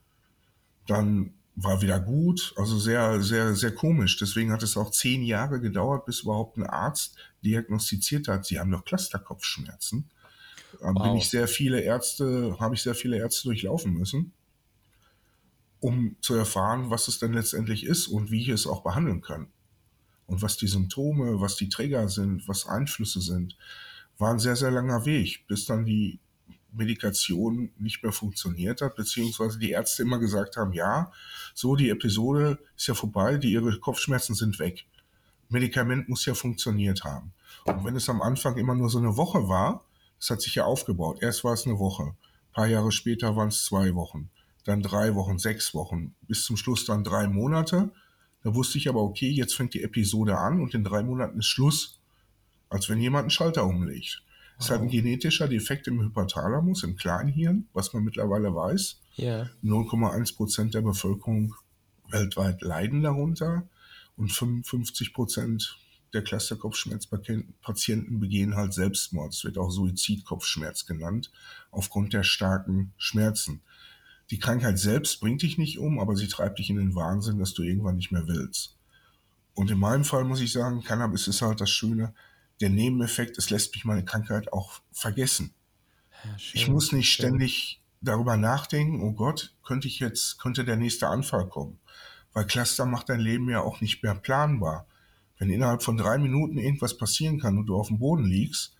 dann war wieder gut. Also sehr, sehr, sehr komisch. Deswegen hat es auch zehn Jahre gedauert, bis überhaupt ein Arzt diagnostiziert hat, sie haben doch Clusterkopfschmerzen. Da bin Wow. ich sehr viele Ärzte, habe ich sehr viele Ärzte durchlaufen müssen, um zu erfahren, was es denn letztendlich ist und wie ich es auch behandeln kann. Und was die Symptome, was die Trigger sind, was Einflüsse sind, war ein sehr, sehr langer Weg, bis dann die Medikation nicht mehr funktioniert hat, beziehungsweise die Ärzte immer gesagt haben, ja, so, die Episode ist ja vorbei, die ihre Kopfschmerzen sind weg. Medikament muss ja funktioniert haben. Und wenn es am Anfang immer nur so eine Woche war, das hat sich ja aufgebaut. Erst war es eine Woche, ein paar Jahre später waren es zwei Wochen, dann drei Wochen, sechs Wochen, bis zum Schluss dann drei Monate. Da wusste ich aber, okay, jetzt fängt die Episode an und in drei Monaten ist Schluss. Als wenn jemand einen Schalter umlegt. Das ist halt ein genetischer Defekt im Hypothalamus, im Kleinhirn, was man mittlerweile weiß. Ja. 0,1 Prozent der Bevölkerung weltweit leiden darunter und 55 Prozent der Clusterkopfschmerzpatienten begehen halt Selbstmord. Es wird auch Suizidkopfschmerz genannt, aufgrund der starken Schmerzen. Die Krankheit selbst bringt dich nicht um, aber sie treibt dich in den Wahnsinn, dass du irgendwann nicht mehr willst. Und in meinem Fall muss ich sagen, Cannabis ist halt das Schöne. Der Nebeneffekt, es lässt mich meine Krankheit auch vergessen. ja schön, Ich muss nicht schön. ständig darüber nachdenken, oh Gott, könnte ich jetzt, könnte der nächste Anfall kommen. Weil Cluster macht dein Leben ja auch nicht mehr planbar. Wenn innerhalb von drei Minuten irgendwas passieren kann und du auf dem Boden liegst,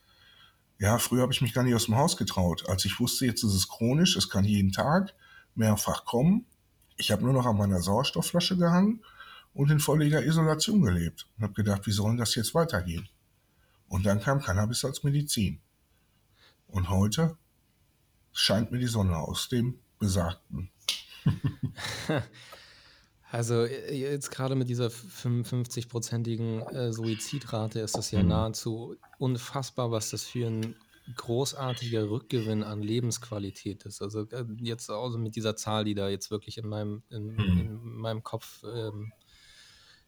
ja, früher habe ich mich gar nicht aus dem Haus getraut. Als ich wusste, jetzt ist es chronisch, es kann jeden Tag mehrfach kommen. Ich habe nur noch an meiner Sauerstoffflasche gehangen und in völliger Isolation gelebt und habe gedacht, wie soll denn das jetzt weitergehen? Und dann kam Cannabis als Medizin. Und heute scheint mir die Sonne aus dem Besagten. Also äh, jetzt gerade mit dieser 55-prozentigen äh, Suizidrate ist das ja Mhm. nahezu unfassbar, was das für ein großartiger Rückgewinn an Lebensqualität ist. Also äh, jetzt also mit dieser Zahl, die da jetzt wirklich in meinem, in, Mhm. in meinem Kopf, ähm,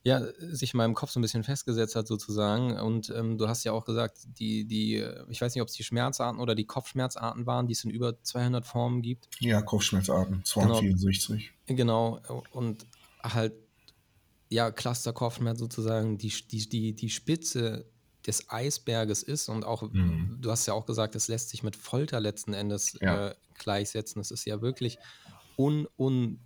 ja, sich in meinem Kopf so ein bisschen festgesetzt hat sozusagen. Und ähm, du hast ja auch gesagt, die, die, ich weiß nicht, ob es die Schmerzarten oder die Kopfschmerzarten waren, die es in über 200 Formen gibt. Ja, Kopfschmerzarten, 264. Genau, und halt, ja, Cluster-Kopfschmerz sozusagen die, die, die, die Spitze des Eisberges ist und auch, Mhm. du hast ja auch gesagt, das lässt sich mit Folter letzten Endes Ja. äh, gleichsetzen. Das ist ja wirklich un, un,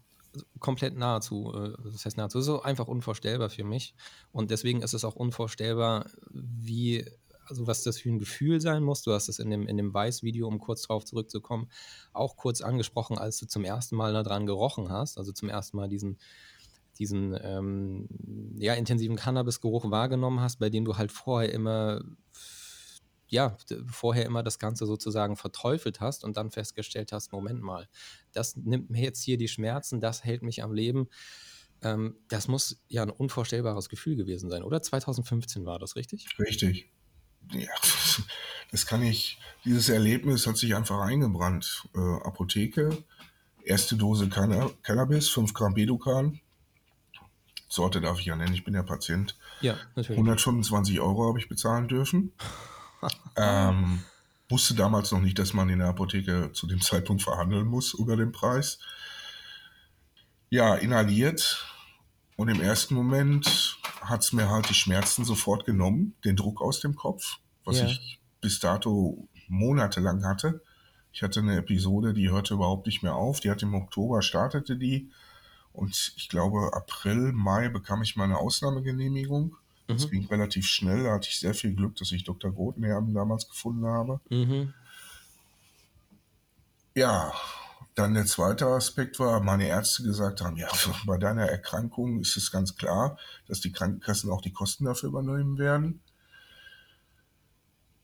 komplett nahezu, äh, das heißt nahezu, so einfach unvorstellbar für mich. Und deswegen ist es auch unvorstellbar, wie, also was das für ein Gefühl sein muss. Du hast es in dem, in dem Weiß-Video, um kurz darauf zurückzukommen, auch kurz angesprochen, als du zum ersten Mal daran gerochen hast, also zum ersten Mal diesen, diesen ähm, ja, intensiven Cannabisgeruch wahrgenommen hast, bei dem du halt vorher immer ja, vorher immer das Ganze sozusagen verteufelt hast und dann festgestellt hast, Moment mal, das nimmt mir jetzt hier die Schmerzen, das hält mich am Leben. Ähm, das muss ja ein unvorstellbares Gefühl gewesen sein, oder? 2015 war das, richtig? Richtig. Ja, das kann ich, dieses Erlebnis hat sich einfach eingebrannt. Äh, Apotheke, erste Dose Canna Cannabis, 5 Gramm Beducan. Sorte darf ich ja nennen, ich bin ja Patient. Ja, natürlich. 125 Euro habe ich bezahlen dürfen. ähm, wusste damals noch nicht, dass man in der Apotheke zu dem Zeitpunkt verhandeln muss über den Preis. Ja, inhaliert. Und im ersten Moment hat es mir halt die Schmerzen sofort genommen, den Druck aus dem Kopf, was Ja. ich bis dato monatelang hatte. Ich hatte eine Episode, die hörte überhaupt nicht mehr auf. Die hat im Oktober startete die. Und ich glaube, April, Mai bekam ich meine Ausnahmegenehmigung. Das Mhm. ging relativ schnell. Da hatte ich sehr viel Glück, dass ich Dr. Grotenherben damals gefunden habe. Mhm. Ja, dann der zweite Aspekt war, meine Ärzte gesagt haben, ja, bei deiner Erkrankung ist es ganz klar, dass die Krankenkassen auch die Kosten dafür übernehmen werden.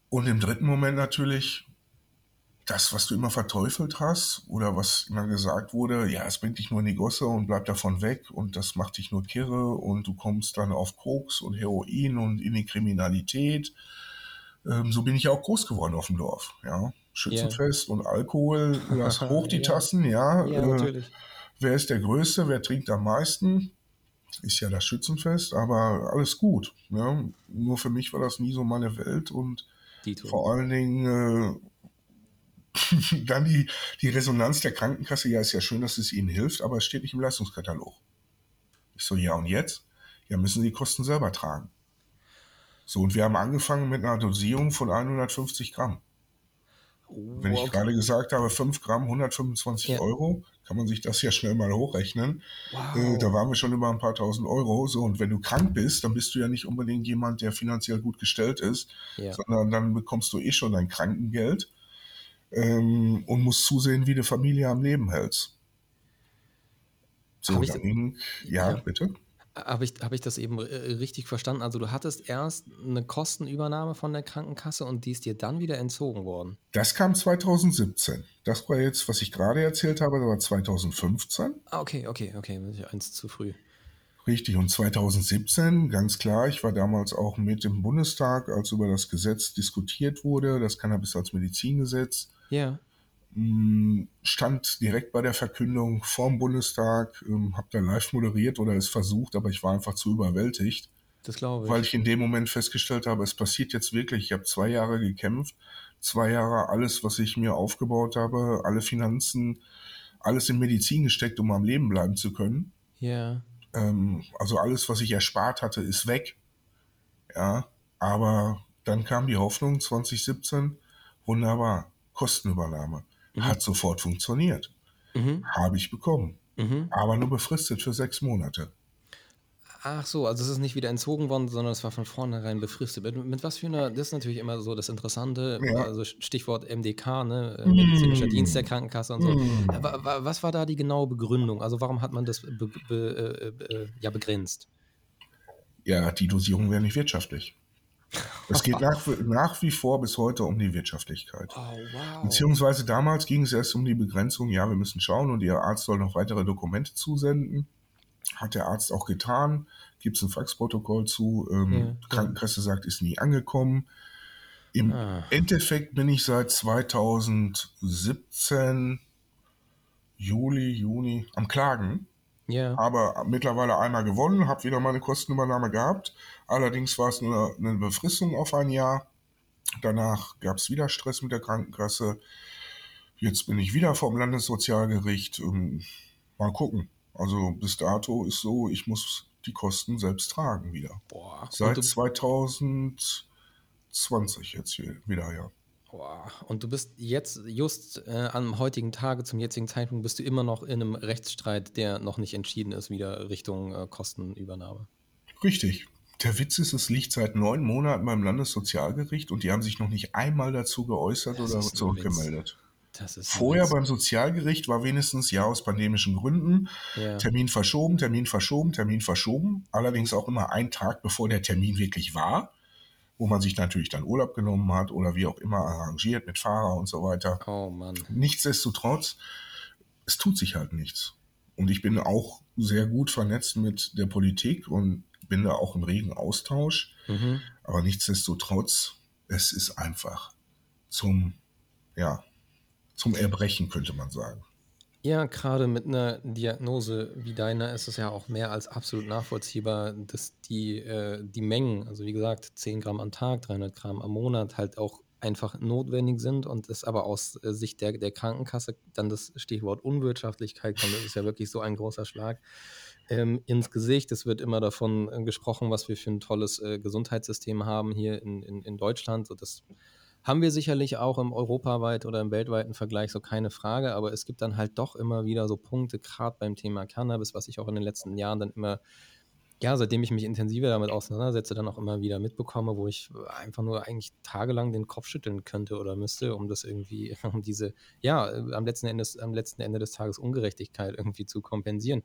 Und im dritten Moment natürlich das, was du immer verteufelt hast oder was immer gesagt wurde, ja, es bringt dich nur in die Gosse und bleib davon weg und das macht dich nur kirre und du kommst dann auf Koks und Heroin und in die Kriminalität. Ähm, so bin ich auch groß geworden auf dem Dorf, ja. Schützenfest und Alkohol, lass hoch die Ja. Tassen, ja. Ja, äh, natürlich. wer ist der Größte, wer trinkt am meisten? Ist ja das Schützenfest, aber alles gut. Ne? Nur für mich war das nie so meine Welt und vor allen Dingen äh, dann die, die Resonanz der Krankenkasse. Ja, ist ja schön, dass es ihnen hilft, aber es steht nicht im Leistungskatalog. Ich so, ja und jetzt? Ja, müssen sie die Kosten selber tragen. So, und wir haben angefangen mit einer Dosierung von 150 Gramm. Wenn ich gerade gesagt habe, 5 Gramm, 125 Ja. Euro, kann man sich das ja schnell mal hochrechnen. Wow. Äh, da waren wir schon über ein paar tausend Euro. So, und wenn du krank bist, dann bist du ja nicht unbedingt jemand, der finanziell gut gestellt ist, Ja. sondern dann bekommst du eh schon dein Krankengeld ähm, und musst zusehen, wie du Familie am Leben hältst. So, dann ging, ja, Ja. bitte. Habe ich, hab ich das eben äh, richtig verstanden? Also du hattest erst eine Kostenübernahme von der Krankenkasse und die ist dir dann wieder entzogen worden. Das kam 2017. Das war jetzt, was ich gerade erzählt habe, das war 2015. Ah, okay, okay, okay, bin ich eins zu früh. Richtig, und 2017, ganz klar, ich war damals auch mit im Bundestag, als über das Gesetz diskutiert wurde, das Cannabis als Medizingesetz, Ja. mh, stand direkt bei der Verkündung vorm Bundestag, ähm, habe da live moderiert oder es versucht, aber ich war einfach zu überwältigt, Das glaube ich. weil ich in dem Moment festgestellt habe, es passiert jetzt wirklich. Ich habe zwei Jahre gekämpft, zwei Jahre alles, was ich mir aufgebaut habe, alle Finanzen, alles in Medizin gesteckt, um am Leben bleiben zu können. ja. Ähm, also alles, was ich erspart hatte, ist weg. Ja, aber dann kam die Hoffnung 2017, wunderbar, Kostenübernahme. Hat sofort funktioniert. Mhm. Habe ich bekommen. Mhm. Aber nur befristet für sechs Monate. Ach so, also es ist nicht wieder entzogen worden, sondern es war von vornherein befristet. Mit, mit was für einer, das ist natürlich immer so das Interessante, Ja. also Stichwort MDK, ne, äh, medizinischer Mm. Dienst der Krankenkasse und so. Mm. Wa- wa- Was war da die genaue Begründung? Also warum hat man das be, be, äh, äh, ja, begrenzt? Ja, die Dosierung wäre nicht wirtschaftlich. Es geht nach, nach wie vor bis heute um die Wirtschaftlichkeit. Oh, wow. Beziehungsweise damals ging es erst um die Begrenzung, ja, wir müssen schauen und Ihr Arzt soll noch weitere Dokumente zusenden. Hat der Arzt auch getan, gibt es ein Faxprotokoll zu, ähm, ja. Krankenkasse sagt, ist nie angekommen. Im Ah. Endeffekt bin ich seit 2017, Juli, Juni, am Klagen. Ja, Aber mittlerweile einmal gewonnen, habe wieder meine Kostenübernahme gehabt. Allerdings war es nur eine Befristung auf ein Jahr. Danach gab es wieder Stress mit der Krankenkasse. Jetzt bin ich wieder vom Landessozialgericht. Ähm, Mal gucken. Also bis dato ist so, ich muss die Kosten selbst tragen wieder. boah. Seit und, du, 2020 jetzt hier wieder, ja. Boah. und du bist jetzt, just äh, am heutigen Tage, zum jetzigen Zeitpunkt, bist du immer noch in einem Rechtsstreit, der noch nicht entschieden ist, wieder Richtung äh, Kostenübernahme. Richtig. Der Witz ist, es liegt seit neun Monaten beim Landessozialgericht und die haben sich noch nicht einmal dazu geäußert Das oder zurückgemeldet. Vorher beim Sozialgericht war wenigstens ja aus pandemischen Gründen Ja. Termin verschoben, Termin verschoben, Termin verschoben. Allerdings auch immer einen Tag bevor der Termin wirklich war, wo man sich natürlich dann Urlaub genommen hat oder wie auch immer arrangiert mit Fahrer und so weiter. Oh Mann. Nichtsdestotrotz, es tut sich halt nichts. Und ich bin auch sehr gut vernetzt mit der Politik und bin da auch im regen Austausch. Mhm. Aber nichtsdestotrotz, es ist einfach zum, ja, zum Erbrechen, könnte man sagen. Ja, gerade mit einer Diagnose wie deiner ist es ja auch mehr als absolut nachvollziehbar, dass die, äh, die Mengen, also wie gesagt, 10 Gramm am Tag, 300 Gramm am Monat, halt auch einfach notwendig sind und es aber aus äh, Sicht der, der Krankenkasse dann das Stichwort Unwirtschaftlichkeit kommt. Das ist ja wirklich so ein großer Schlag ähm, ins Gesicht. Es wird immer davon äh, gesprochen, was wir für ein tolles äh, Gesundheitssystem haben hier in, in, in Deutschland. So das haben wir sicherlich auch im europaweit oder im weltweiten Vergleich so keine Frage, aber es gibt dann halt doch immer wieder so Punkte, gerade beim Thema Cannabis, was ich auch in den letzten Jahren dann immer ja, seitdem ich mich intensiver damit auseinandersetze, dann auch immer wieder mitbekomme, wo ich einfach nur eigentlich tagelang den Kopf schütteln könnte oder müsste, um das irgendwie, um diese, ja, am letzten, Endes, am letzten Ende des Tages Ungerechtigkeit irgendwie zu kompensieren.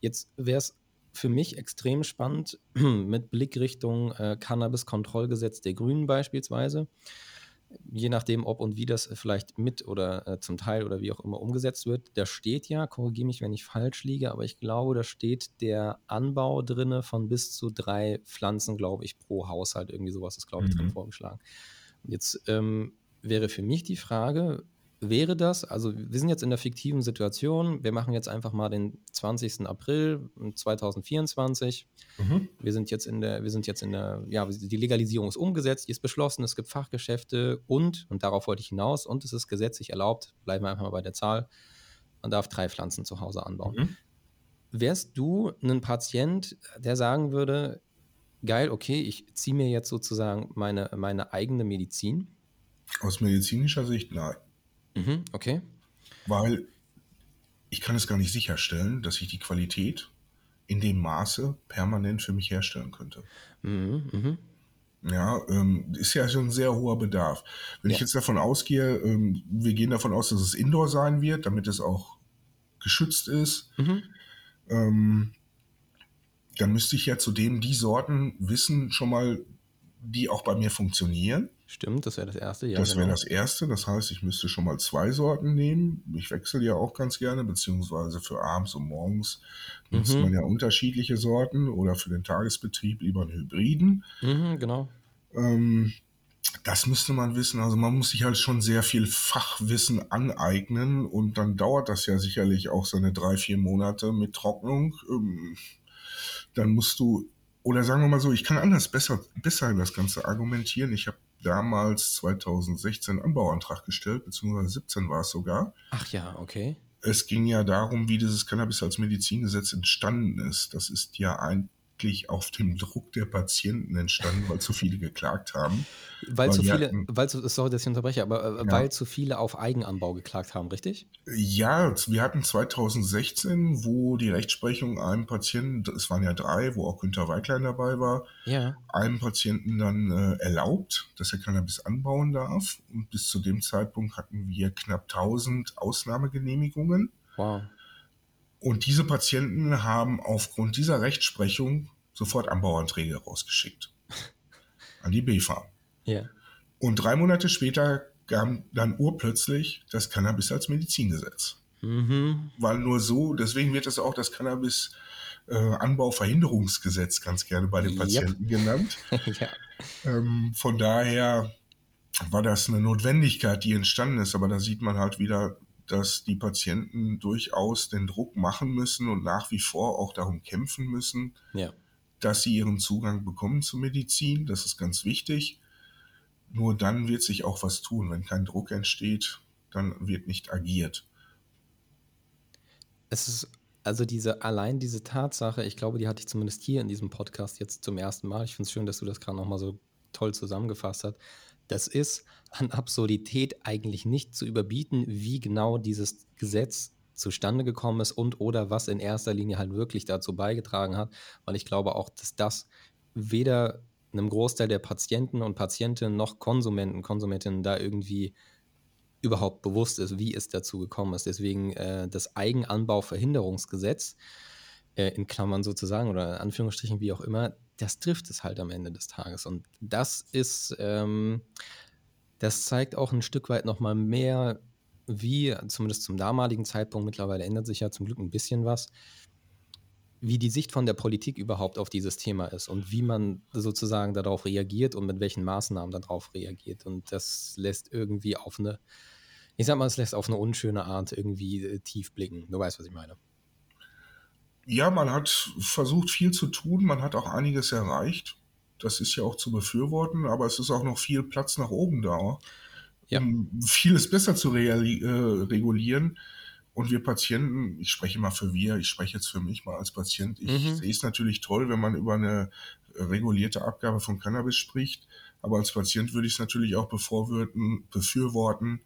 Jetzt wäre es für mich extrem spannend mit Blickrichtung äh, Cannabis-Kontrollgesetz der Grünen beispielsweise je nachdem, ob und wie das vielleicht mit oder äh, zum Teil oder wie auch immer umgesetzt wird, da steht ja, korrigiere mich, wenn ich falsch liege, aber ich glaube, da steht der Anbau drinne von bis zu drei Pflanzen, glaube ich, pro Haushalt. Irgendwie sowas ist, glaube ich, mhm. drin vorgeschlagen. Jetzt ähm, wäre für mich die Frage, wäre das, also wir sind jetzt in der fiktiven Situation, wir machen jetzt einfach mal den 20. April 2024. Mhm. Wir sind jetzt in der, wir sind jetzt in der, ja, die Legalisierung ist umgesetzt, die ist beschlossen, es gibt Fachgeschäfte und, und darauf wollte ich hinaus, und es ist gesetzlich erlaubt, bleiben wir einfach mal bei der Zahl, man darf drei Pflanzen zu Hause anbauen. Mhm. Wärst du ein Patient, der sagen würde, geil, okay, ich ziehe mir jetzt sozusagen meine, meine eigene Medizin? Aus medizinischer Sicht nein. Mhm, okay. Weil ich kann es gar nicht sicherstellen, dass ich die Qualität in dem Maße permanent für mich herstellen könnte. Mhm, mh. Ja, ähm, ist ja schon ein sehr hoher Bedarf. Wenn ja. ich jetzt davon ausgehe, ähm, wir gehen davon aus, dass es Indoor sein wird, damit es auch geschützt ist, mhm. ähm, dann müsste ich ja zudem die Sorten wissen, schon mal, die auch bei mir funktionieren. Stimmt, das wäre das erste. Ja, das genau. wäre das erste. Das heißt, ich müsste schon mal zwei Sorten nehmen. Ich wechsle ja auch ganz gerne, beziehungsweise für abends und morgens mhm. nutzt man ja unterschiedliche Sorten oder für den Tagesbetrieb lieber einen Hybriden. Mhm, genau. Ähm, das müsste man wissen. Also man muss sich halt schon sehr viel Fachwissen aneignen und dann dauert das ja sicherlich auch seine drei, vier Monate mit Trocknung. Ähm, dann musst du oder sagen wir mal so, ich kann anders besser, besser das Ganze argumentieren. Ich habe damals 2016 Anbauantrag gestellt, beziehungsweise 17 war es sogar. Ach ja, okay. Es ging ja darum, wie dieses Cannabis als Medizingesetz entstanden ist. Das ist ja ein wirklich auf dem Druck der Patienten entstanden, weil zu viele geklagt haben. Weil, weil zu viele, hatten, weil zu, sorry, dass ich unterbreche, aber äh, ja. weil zu viele auf Eigenanbau geklagt haben, richtig? Ja, wir hatten 2016, wo die Rechtsprechung einem Patienten, es waren ja drei, wo auch Günter Weiklein dabei war, ja. einem Patienten dann äh, erlaubt, dass er Cannabis anbauen darf. Und bis zu dem Zeitpunkt hatten wir knapp 1000 Ausnahmegenehmigungen. Wow. Und diese Patienten haben aufgrund dieser Rechtsprechung sofort Anbauanträge rausgeschickt. An die BFA. Ja. Und drei Monate später kam dann urplötzlich das Cannabis als Medizingesetz. Mhm. Weil nur so, deswegen wird es auch das Cannabis äh, Anbauverhinderungsgesetz ganz gerne bei den Patienten yep. genannt. ja. ähm, von daher war das eine Notwendigkeit, die entstanden ist, aber da sieht man halt wieder, dass die Patienten durchaus den Druck machen müssen und nach wie vor auch darum kämpfen müssen, ja. dass sie ihren Zugang bekommen zur Medizin. Das ist ganz wichtig. Nur dann wird sich auch was tun. Wenn kein Druck entsteht, dann wird nicht agiert. Es ist also diese, allein diese Tatsache, ich glaube, die hatte ich zumindest hier in diesem Podcast jetzt zum ersten Mal. Ich finde es schön, dass du das gerade nochmal so toll zusammengefasst hast. Das ist an Absurdität eigentlich nicht zu überbieten, wie genau dieses Gesetz zustande gekommen ist und oder was in erster Linie halt wirklich dazu beigetragen hat, weil ich glaube auch, dass das weder einem Großteil der Patienten und Patientinnen noch Konsumenten, Konsumentinnen da irgendwie überhaupt bewusst ist, wie es dazu gekommen ist. Deswegen äh, das Eigenanbauverhinderungsgesetz, äh, in Klammern sozusagen oder in Anführungsstrichen wie auch immer, das trifft es halt am Ende des Tages. Und das ist, ähm, das zeigt auch ein Stück weit nochmal mehr, wie, zumindest zum damaligen Zeitpunkt, mittlerweile ändert sich ja zum Glück ein bisschen was, wie die Sicht von der Politik überhaupt auf dieses Thema ist und wie man sozusagen darauf reagiert und mit welchen Maßnahmen darauf reagiert. Und das lässt irgendwie auf eine, ich sag mal, es lässt auf eine unschöne Art irgendwie äh, tief blicken. Du weißt, was ich meine ja, man hat versucht viel zu tun, man hat auch einiges erreicht. Das ist ja auch zu befürworten, aber es ist auch noch viel Platz nach oben da, ja. um vieles besser zu äh, regulieren. Und wir Patienten, ich spreche mal für wir, ich spreche jetzt für mich mal als Patient, ich mhm. sehe es natürlich toll, wenn man über eine regulierte Abgabe von Cannabis spricht. Aber als Patient würde ich es natürlich auch befürworten,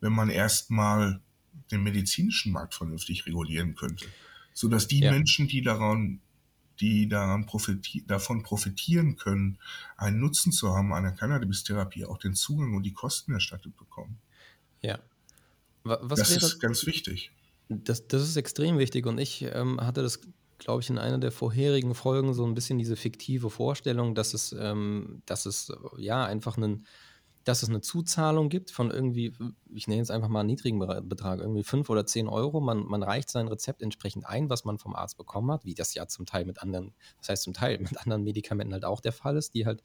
wenn man erstmal den medizinischen Markt vernünftig regulieren könnte. Sodass die ja. Menschen, die daran, die daran profiti davon profitieren können, einen Nutzen zu haben an der Cannabis-Therapie, auch den Zugang und die Kosten erstattet bekommen. Ja. Was das ist ganz wichtig. Das, das ist extrem wichtig und ich ähm, hatte das, glaube ich, in einer der vorherigen Folgen so ein bisschen diese fiktive Vorstellung, dass es, ähm, dass es ja einfach einen, dass es eine Zuzahlung gibt von irgendwie, ich nenne jetzt einfach mal einen niedrigen Betrag, irgendwie 5 oder 10 Euro. Man, man reicht sein Rezept entsprechend ein, was man vom Arzt bekommen hat, wie das ja zum Teil mit anderen, das heißt zum Teil mit anderen Medikamenten halt auch der Fall ist, die halt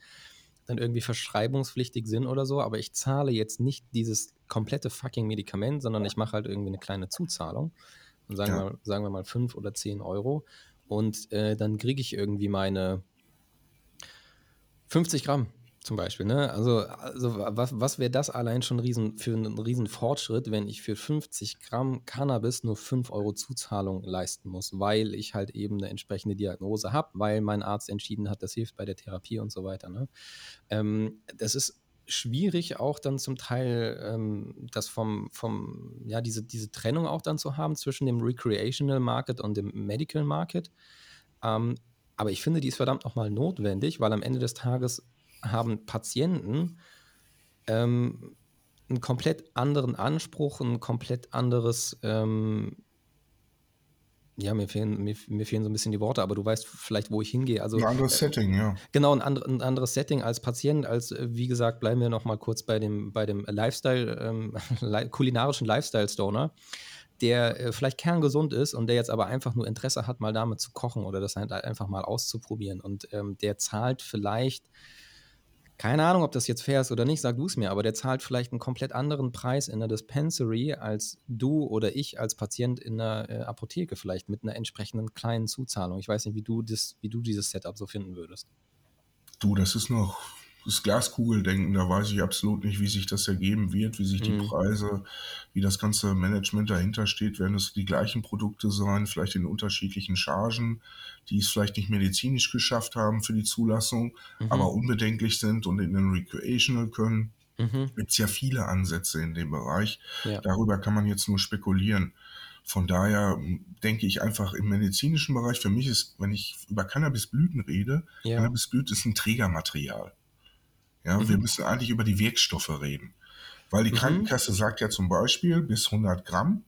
dann irgendwie verschreibungspflichtig sind oder so, aber ich zahle jetzt nicht dieses komplette fucking Medikament, sondern ich mache halt irgendwie eine kleine Zuzahlung. Und sagen, ja. wir, sagen wir mal 5 oder 10 Euro. Und äh, dann kriege ich irgendwie meine 50 Gramm zum Beispiel, ne? Also, also was, was wäre das allein schon riesen, für einen riesen Fortschritt, wenn ich für 50 Gramm Cannabis nur 5 Euro Zuzahlung leisten muss, weil ich halt eben eine entsprechende Diagnose habe, weil mein Arzt entschieden hat, das hilft bei der Therapie und so weiter. Ne? Ähm, das ist schwierig auch dann zum Teil ähm, das vom, vom, ja, diese, diese Trennung auch dann zu haben zwischen dem Recreational Market und dem Medical Market. Ähm, aber ich finde, die ist verdammt nochmal notwendig, weil am Ende des Tages haben Patienten ähm, einen komplett anderen Anspruch, ein komplett anderes, ähm, ja, mir fehlen, mir, mir, fehlen so ein bisschen die Worte, aber du weißt vielleicht, wo ich hingehe. Also, ein anderes äh, Setting, ja. Genau, ein, andre, ein, anderes Setting als Patient, als, äh, wie gesagt, bleiben wir noch mal kurz bei dem, bei dem Lifestyle, ähm, kulinarischen Lifestyle-Stoner, der äh, vielleicht kerngesund ist und der jetzt aber einfach nur Interesse hat, mal damit zu kochen oder das halt einfach mal auszuprobieren. Und ähm, der zahlt vielleicht keine Ahnung, ob das jetzt fair ist oder nicht, sag du es mir, aber der zahlt vielleicht einen komplett anderen Preis in der Dispensary als du oder ich als Patient in der äh, Apotheke, vielleicht mit einer entsprechenden kleinen Zuzahlung. Ich weiß nicht, wie du, das, wie du dieses Setup so finden würdest. Du, das ist noch das Glaskugeldenken, da weiß ich absolut nicht, wie sich das ergeben wird, wie sich die mhm. Preise, wie das ganze Management dahinter steht. Werden es die gleichen Produkte sein, vielleicht in unterschiedlichen Chargen, die es vielleicht nicht medizinisch geschafft haben für die Zulassung, mhm. aber unbedenklich sind und in den Recreational können. Mhm. Gibt es ja viele Ansätze in dem Bereich. Ja. Darüber kann man jetzt nur spekulieren. Von daher denke ich einfach im medizinischen Bereich, für mich ist, wenn ich über Cannabisblüten rede, ja. Cannabisblüte ist ein Trägermaterial. Ja, mhm. wir müssen eigentlich über die Wirkstoffe reden. Weil die mhm. Krankenkasse sagt ja zum Beispiel bis 100 Gramm,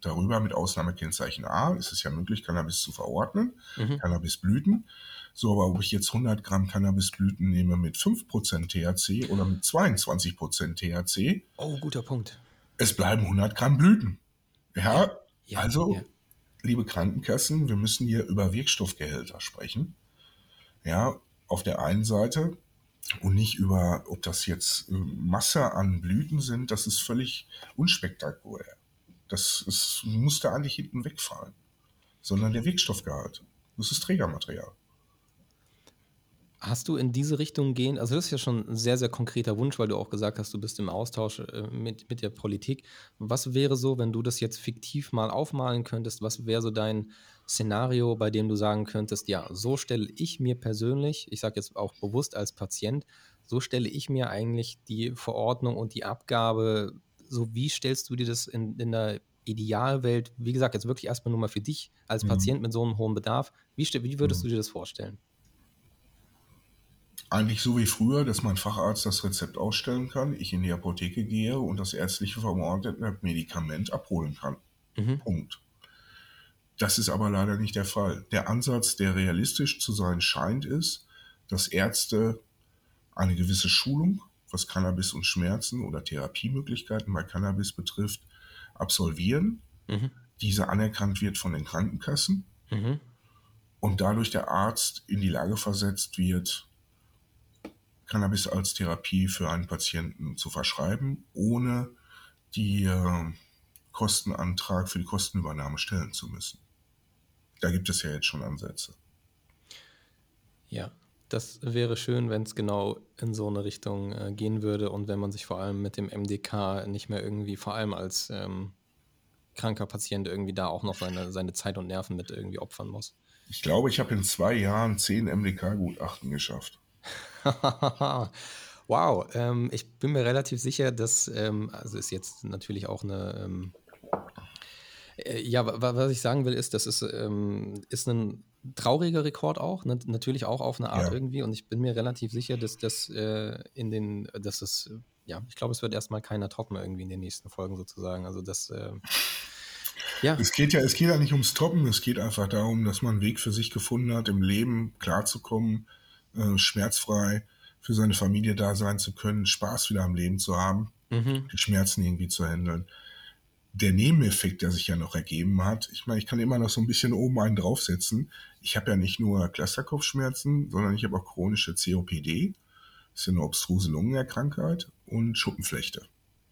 darüber mit Ausnahmekennzeichen A, ist es ja möglich, Cannabis zu verordnen, mhm. Cannabisblüten. So, aber ob ich jetzt 100 Gramm Cannabisblüten nehme mit 5% THC oder mit 22% THC. Oh, guter Punkt. Es bleiben 100 Gramm Blüten. Ja, ja also, ja. liebe Krankenkassen, wir müssen hier über Wirkstoffgehälter sprechen. Ja, auf der einen Seite und nicht über, ob das jetzt äh, Masse an Blüten sind, das ist völlig unspektakulär. Das ist, musste eigentlich hinten wegfallen, sondern der Wirkstoffgehalt. Das ist Trägermaterial. Hast du in diese Richtung gehen, also das ist ja schon ein sehr, sehr konkreter Wunsch, weil du auch gesagt hast, du bist im Austausch äh, mit, mit der Politik. Was wäre so, wenn du das jetzt fiktiv mal aufmalen könntest, was wäre so dein Szenario, bei dem du sagen könntest, ja, so stelle ich mir persönlich, ich sage jetzt auch bewusst als Patient, so stelle ich mir eigentlich die Verordnung und die Abgabe, so wie stellst du dir das in, in der Idealwelt, wie gesagt, jetzt wirklich erstmal nur mal für dich als mhm. Patient mit so einem hohen Bedarf, wie, wie würdest mhm. du dir das vorstellen? Eigentlich so wie früher, dass mein Facharzt das Rezept ausstellen kann, ich in die Apotheke gehe und das ärztliche verordnete Medikament abholen kann. Mhm. Punkt. Das ist aber leider nicht der Fall. Der Ansatz, der realistisch zu sein scheint, ist, dass Ärzte eine gewisse Schulung, was Cannabis und Schmerzen oder Therapiemöglichkeiten bei Cannabis betrifft, absolvieren. Mhm. Diese anerkannt wird von den Krankenkassen mhm. und dadurch der Arzt in die Lage versetzt wird, Cannabis als Therapie für einen Patienten zu verschreiben, ohne die äh, Kostenantrag für die Kostenübernahme stellen zu müssen da gibt es ja jetzt schon Ansätze. Ja, das wäre schön, wenn es genau in so eine Richtung äh, gehen würde und wenn man sich vor allem mit dem MDK nicht mehr irgendwie, vor allem als ähm, kranker Patient, irgendwie da auch noch seine, seine Zeit und Nerven mit irgendwie opfern muss. Ich glaube, ich habe in zwei Jahren zehn MDK-Gutachten geschafft. wow, ähm, ich bin mir relativ sicher, dass, ähm, also ist jetzt natürlich auch eine, ähm, äh, ja, was ich sagen will, ist, das ist, ähm, ist ein trauriger Rekord auch, ne? natürlich auch auf eine Art ja. irgendwie. Und ich bin mir relativ sicher, dass das äh, in den, dass es, ja, ich glaube, es wird erstmal keiner toppen irgendwie in den nächsten Folgen sozusagen. Also das, äh, ja. Es geht ja, es geht ja nicht ums Toppen, es geht einfach darum, dass man einen Weg für sich gefunden hat, im Leben klarzukommen, äh, schmerzfrei für seine Familie da sein zu können, Spaß wieder am Leben zu haben, mhm. die Schmerzen irgendwie zu handeln der Nebeneffekt, der sich ja noch ergeben hat, ich meine, ich kann immer noch so ein bisschen oben einen draufsetzen. Ich habe ja nicht nur Clusterkopfschmerzen, sondern ich habe auch chronische COPD, das ist eine obstruse Lungenerkrankheit und Schuppenflechte.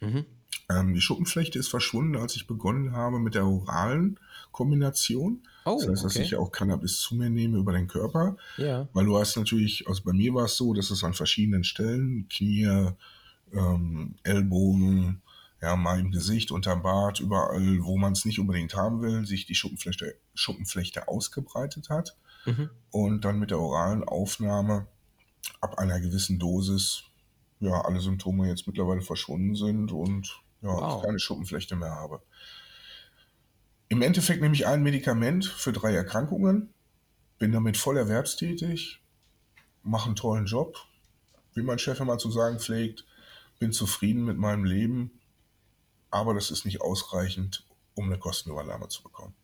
Mhm. Ähm, die Schuppenflechte ist verschwunden, als ich begonnen habe mit der oralen Kombination. Oh, das heißt, dass okay. ich auch Cannabis zu mir nehme über den Körper. Ja. Weil du hast natürlich, also bei mir war es so, dass es an verschiedenen Stellen, Knie, ähm, Ellbogen, ja, mal im Gesicht, unterm Bart, überall, wo man es nicht unbedingt haben will, sich die Schuppenflechte, Schuppenflechte ausgebreitet hat. Mhm. Und dann mit der oralen Aufnahme ab einer gewissen Dosis, ja, alle Symptome jetzt mittlerweile verschwunden sind und ja, wow. ich keine Schuppenflechte mehr habe. Im Endeffekt nehme ich ein Medikament für drei Erkrankungen, bin damit voll erwerbstätig, mache einen tollen Job, wie mein Chef immer zu sagen pflegt, bin zufrieden mit meinem Leben aber das ist nicht ausreichend, um eine Kostenübernahme zu bekommen.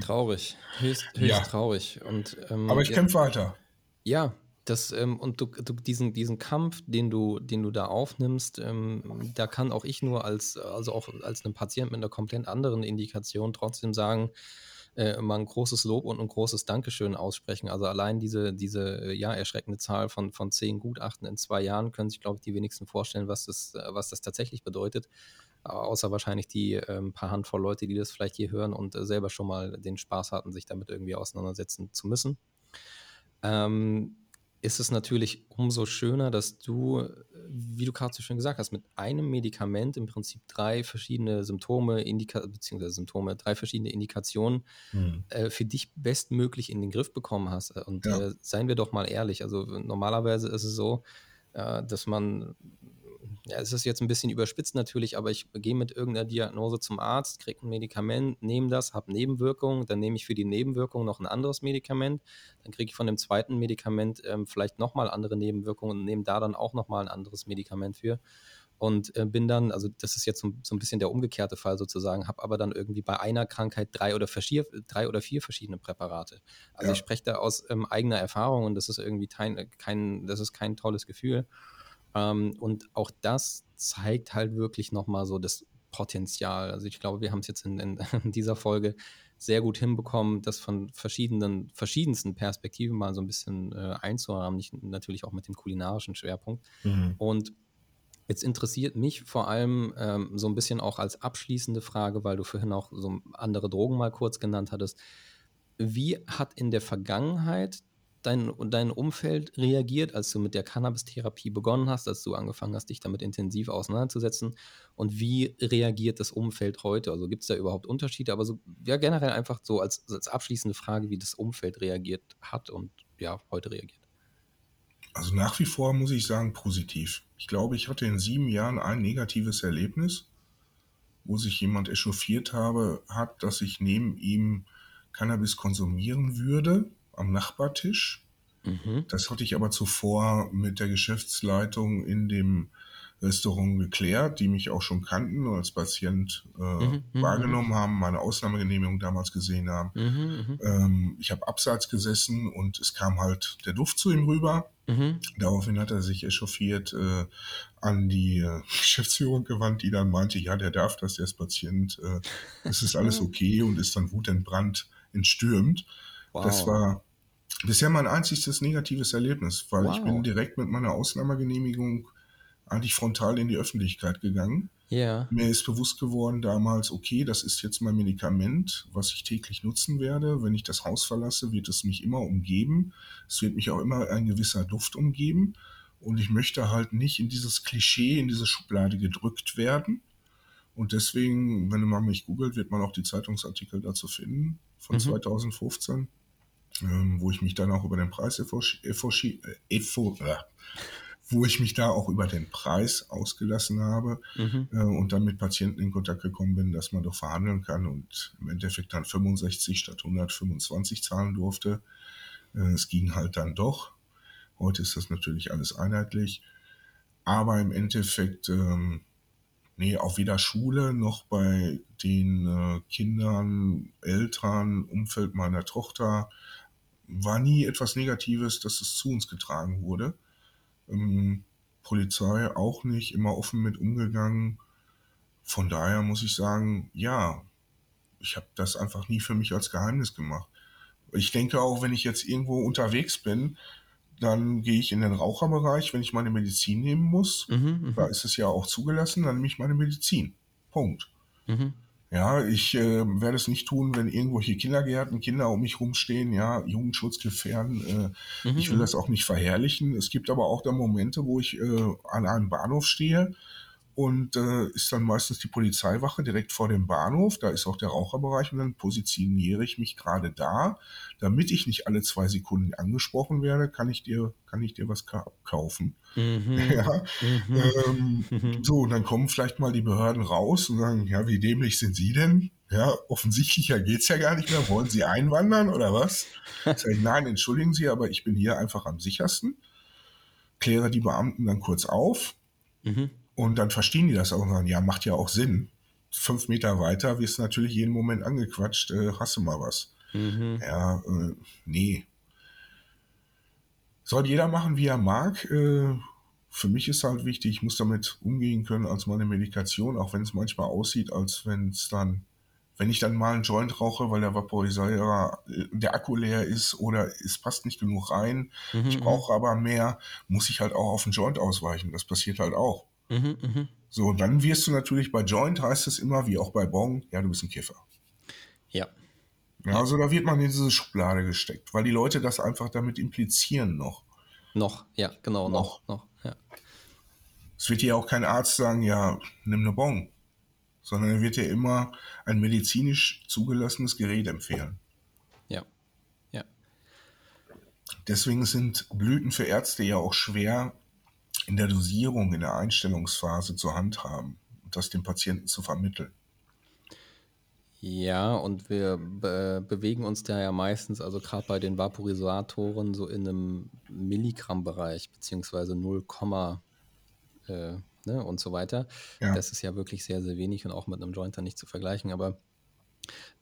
traurig, höchst, höchst ja. traurig. Und, ähm, aber ich ja, kämpfe weiter. Ja, das, ähm, und du, du, diesen, diesen Kampf, den du, den du da aufnimmst, ähm, da kann auch ich nur als, also auch als ein Patient mit einer komplett anderen Indikation trotzdem sagen, äh, mal ein großes Lob und ein großes Dankeschön aussprechen. Also allein diese, diese ja, erschreckende Zahl von, von zehn Gutachten in zwei Jahren können sich, glaube ich, die wenigsten vorstellen, was das, äh, was das tatsächlich bedeutet. Außer wahrscheinlich die äh, paar Handvoll Leute, die das vielleicht hier hören und äh, selber schon mal den Spaß hatten, sich damit irgendwie auseinandersetzen zu müssen. Ähm, ist es natürlich umso schöner, dass du, wie du gerade so schön gesagt hast, mit einem Medikament im Prinzip drei verschiedene Symptome, Indika beziehungsweise Symptome, drei verschiedene Indikationen mhm. äh, für dich bestmöglich in den Griff bekommen hast. Und ja. äh, seien wir doch mal ehrlich, also normalerweise ist es so, äh, dass man ja, es ist jetzt ein bisschen überspitzt natürlich, aber ich gehe mit irgendeiner Diagnose zum Arzt, kriege ein Medikament, nehme das, habe Nebenwirkungen, dann nehme ich für die Nebenwirkungen noch ein anderes Medikament, dann kriege ich von dem zweiten Medikament ähm, vielleicht nochmal andere Nebenwirkungen und nehme da dann auch nochmal ein anderes Medikament für. Und äh, bin dann, also das ist jetzt so, so, ein bisschen der umgekehrte Fall sozusagen, habe aber dann irgendwie bei einer Krankheit drei oder vier, drei oder vier verschiedene Präparate. Also ja. ich spreche da aus ähm, eigener Erfahrung und das ist irgendwie kein, kein, das ist kein tolles Gefühl. Ähm, und auch das zeigt halt wirklich nochmal so das Potenzial. Also ich glaube, wir haben es jetzt in, in, in, dieser Folge sehr gut hinbekommen, das von verschiedenen, verschiedensten Perspektiven mal so ein bisschen äh, einzurahmen, nicht, natürlich auch mit dem kulinarischen Schwerpunkt. Mhm. Und Jetzt interessiert mich vor allem ähm, so ein bisschen auch als abschließende Frage, weil du vorhin auch so andere Drogen mal kurz genannt hattest. Wie hat in der Vergangenheit dein, dein Umfeld reagiert, als du mit der Cannabis-Therapie begonnen hast, als du angefangen hast, dich damit intensiv auseinanderzusetzen? Und wie reagiert das Umfeld heute? Also gibt es da überhaupt Unterschiede? Aber so, ja, generell einfach so als, als abschließende Frage, wie das Umfeld reagiert hat und ja, heute reagiert. Also nach wie vor muss ich sagen, positiv. Ich glaube, ich hatte in sieben Jahren ein negatives Erlebnis, wo sich jemand echauffiert habe, hat, dass ich neben ihm Cannabis konsumieren würde am Nachbartisch. Mhm. Das hatte ich aber zuvor mit der Geschäftsleitung in dem Restaurant geklärt, die mich auch schon kannten und als Patient äh, mhm, mhm wahrgenommen mhm. haben, meine Ausnahmegenehmigung damals gesehen haben. Mhm, mhm, ähm, ich habe abseits gesessen und es kam halt der Duft zu ihm rüber. Mhm. Daraufhin hat er sich echauffiert äh, an die äh, Geschäftsführung gewandt, die dann meinte, ja, der darf das, der ist Patient, äh, es ist alles okay und ist dann wutentbrannt entstürmt. Wow. Das war bisher mein einziges negatives Erlebnis, weil wow. ich bin direkt mit meiner Ausnahmegenehmigung eigentlich frontal in die Öffentlichkeit gegangen. Ja. Mir ist bewusst geworden damals, okay, das ist jetzt mein Medikament, was ich täglich nutzen werde. Wenn ich das Haus verlasse, wird es mich immer umgeben. Es wird mich auch immer ein gewisser Duft umgeben. Und ich möchte halt nicht in dieses Klischee, in diese Schublade gedrückt werden. Und deswegen, wenn man mich googelt, wird man auch die Zeitungsartikel dazu finden von mhm. 2015 ähm, wo ich mich dann auch über den Preis äh, äh, wo ich mich da auch über den Preis ausgelassen habe mhm. äh, und dann mit Patienten in Kontakt gekommen bin, dass man doch verhandeln kann und im Endeffekt dann 65 statt 125 zahlen durfte. Äh, es ging halt dann doch. Heute ist das natürlich alles einheitlich. Aber im Endeffekt, ähm, nee, auch weder Schule noch bei den äh, Kindern, Eltern, Umfeld meiner Tochter war nie etwas Negatives, dass es zu uns getragen wurde. Ähm, Polizei auch nicht, immer offen mit umgegangen. Von daher muss ich sagen, ja, ich habe das einfach nie für mich als Geheimnis gemacht. Ich denke auch, wenn ich jetzt irgendwo unterwegs bin, dann gehe ich in den Raucherbereich, wenn ich meine Medizin nehmen muss. Mhm, mhm. da ist es ja auch zugelassen, dann nehme ich meine Medizin. Punkt. Mhm. Ja, ich äh, werde es nicht tun, wenn irgendwelche Kindergärten, Kinder um mich rumstehen, ja, Jugendschutz gefährden. Äh, mhm. Ich will mhm. das auch nicht verherrlichen. Es gibt aber auch da Momente, wo ich äh, an einem Bahnhof stehe und äh, ist dann meistens die Polizeiwache direkt vor dem Bahnhof. Da ist auch der Raucherbereich und dann positioniere ich mich gerade da, damit ich nicht alle zwei Sekunden angesprochen werde, kann ich dir, kann ich dir was kaufen. Mhm. Ja. Mhm. Ähm, mhm. So, und dann kommen vielleicht mal die Behörden raus und sagen, ja, wie dämlich sind Sie denn? Ja, offensichtlicher geht's ja gar nicht mehr. Wollen Sie einwandern oder was? Sag ich, nein, entschuldigen Sie, aber ich bin hier einfach am sichersten. Kläre die Beamten dann kurz auf. Mhm und dann verstehen die das auch und sagen, ja, macht ja auch Sinn. Fünf Meter weiter wirst du natürlich jeden Moment angequatscht, äh, hast du mal was. Mhm. Ja, äh, nee. Soll jeder machen, wie er mag. Äh, für mich ist halt wichtig, ich muss damit umgehen können als meine Medikation, auch wenn es manchmal aussieht, als wenn es dann, wenn ich dann mal einen Joint rauche, weil der Vaporisierer, äh, der Akku leer ist oder es passt nicht genug rein, mhm. ich brauche aber mehr, muss ich halt auch auf den Joint ausweichen. Das passiert halt auch. Mhm, mh. So, und dann wirst du natürlich bei Joint heißt es immer, wie auch bei Bong, ja, du bist ein Kiffer. Ja. Ja, also da wird man in diese Schublade gesteckt, weil die Leute das einfach damit implizieren noch. Noch, ja, genau, noch, noch, noch ja. Es wird dir auch kein Arzt sagen, ja, nimm eine Bong, sondern er wird dir immer ein medizinisch zugelassenes Gerät empfehlen. Ja, ja. Deswegen sind Blüten für Ärzte ja auch schwer in der Dosierung, in der Einstellungsphase zu handhaben und das dem Patienten zu vermitteln. Ja, und wir be bewegen uns da ja meistens, also gerade bei den Vaporisatoren, so in einem Milligramm-Bereich, beziehungsweise 0, äh, ne, und so weiter. Ja. Das ist ja wirklich sehr, sehr wenig und auch mit einem Jointer nicht zu vergleichen. Aber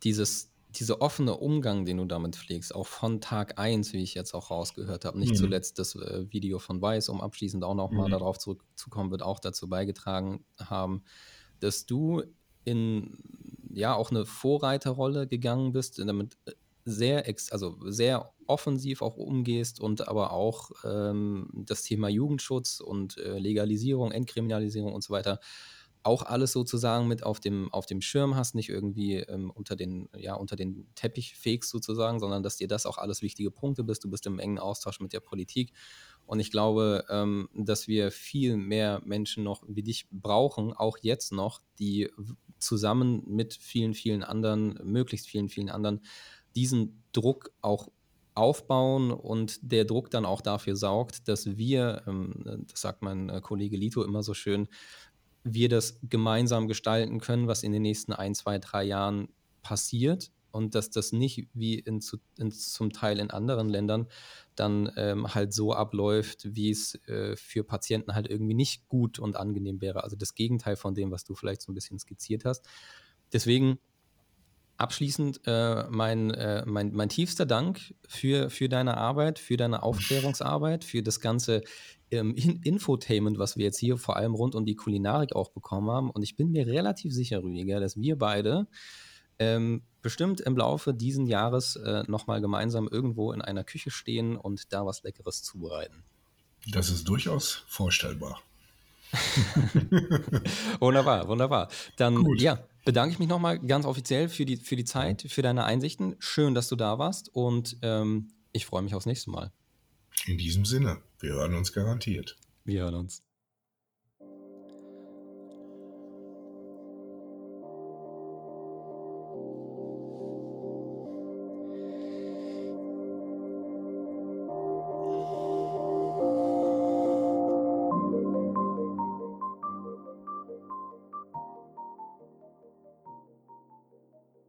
dieses, dieser offene Umgang, den du damit pflegst, auch von Tag 1, wie ich jetzt auch rausgehört habe, nicht mhm. zuletzt das äh, Video von Weiß, um abschließend auch nochmal mhm. darauf zurückzukommen, wird auch dazu beigetragen haben, dass du in ja auch eine Vorreiterrolle gegangen bist, damit äh, sehr, ex also sehr offensiv auch umgehst und aber auch ähm, das Thema Jugendschutz und äh, Legalisierung, Entkriminalisierung und so weiter auch alles sozusagen mit auf dem, auf dem Schirm hast, nicht irgendwie ähm, unter, den, ja, unter den Teppich fegst sozusagen, sondern dass dir das auch alles wichtige Punkte bist. Du bist im engen Austausch mit der Politik. Und ich glaube, ähm, dass wir viel mehr Menschen noch wie dich brauchen, auch jetzt noch, die zusammen mit vielen, vielen anderen, möglichst vielen, vielen anderen, diesen Druck auch aufbauen und der Druck dann auch dafür sorgt, dass wir, ähm, das sagt mein äh, Kollege Lito immer so schön, wir das gemeinsam gestalten können, was in den nächsten ein, zwei, drei Jahren passiert und dass das nicht wie in, zu, in, zum Teil in anderen Ländern dann ähm, halt so abläuft, wie es äh, für Patienten halt irgendwie nicht gut und angenehm wäre. Also das Gegenteil von dem, was du vielleicht so ein bisschen skizziert hast. Deswegen abschließend äh, mein, äh, mein, mein tiefster Dank für, für deine Arbeit, für deine Aufklärungsarbeit, für das ganze ähm, Infotainment, was wir jetzt hier vor allem rund um die Kulinarik auch bekommen haben. Und ich bin mir relativ sicher, Rüdiger, dass wir beide ähm, bestimmt im Laufe dieses Jahres äh, nochmal gemeinsam irgendwo in einer Küche stehen und da was Leckeres zubereiten. Das ist durchaus vorstellbar. wunderbar, wunderbar. Dann Gut. ja, bedanke ich mich nochmal ganz offiziell für die, für die Zeit, für deine Einsichten. Schön, dass du da warst und ähm, ich freue mich aufs nächste Mal. In diesem Sinne, wir hören uns garantiert. Wir hören uns.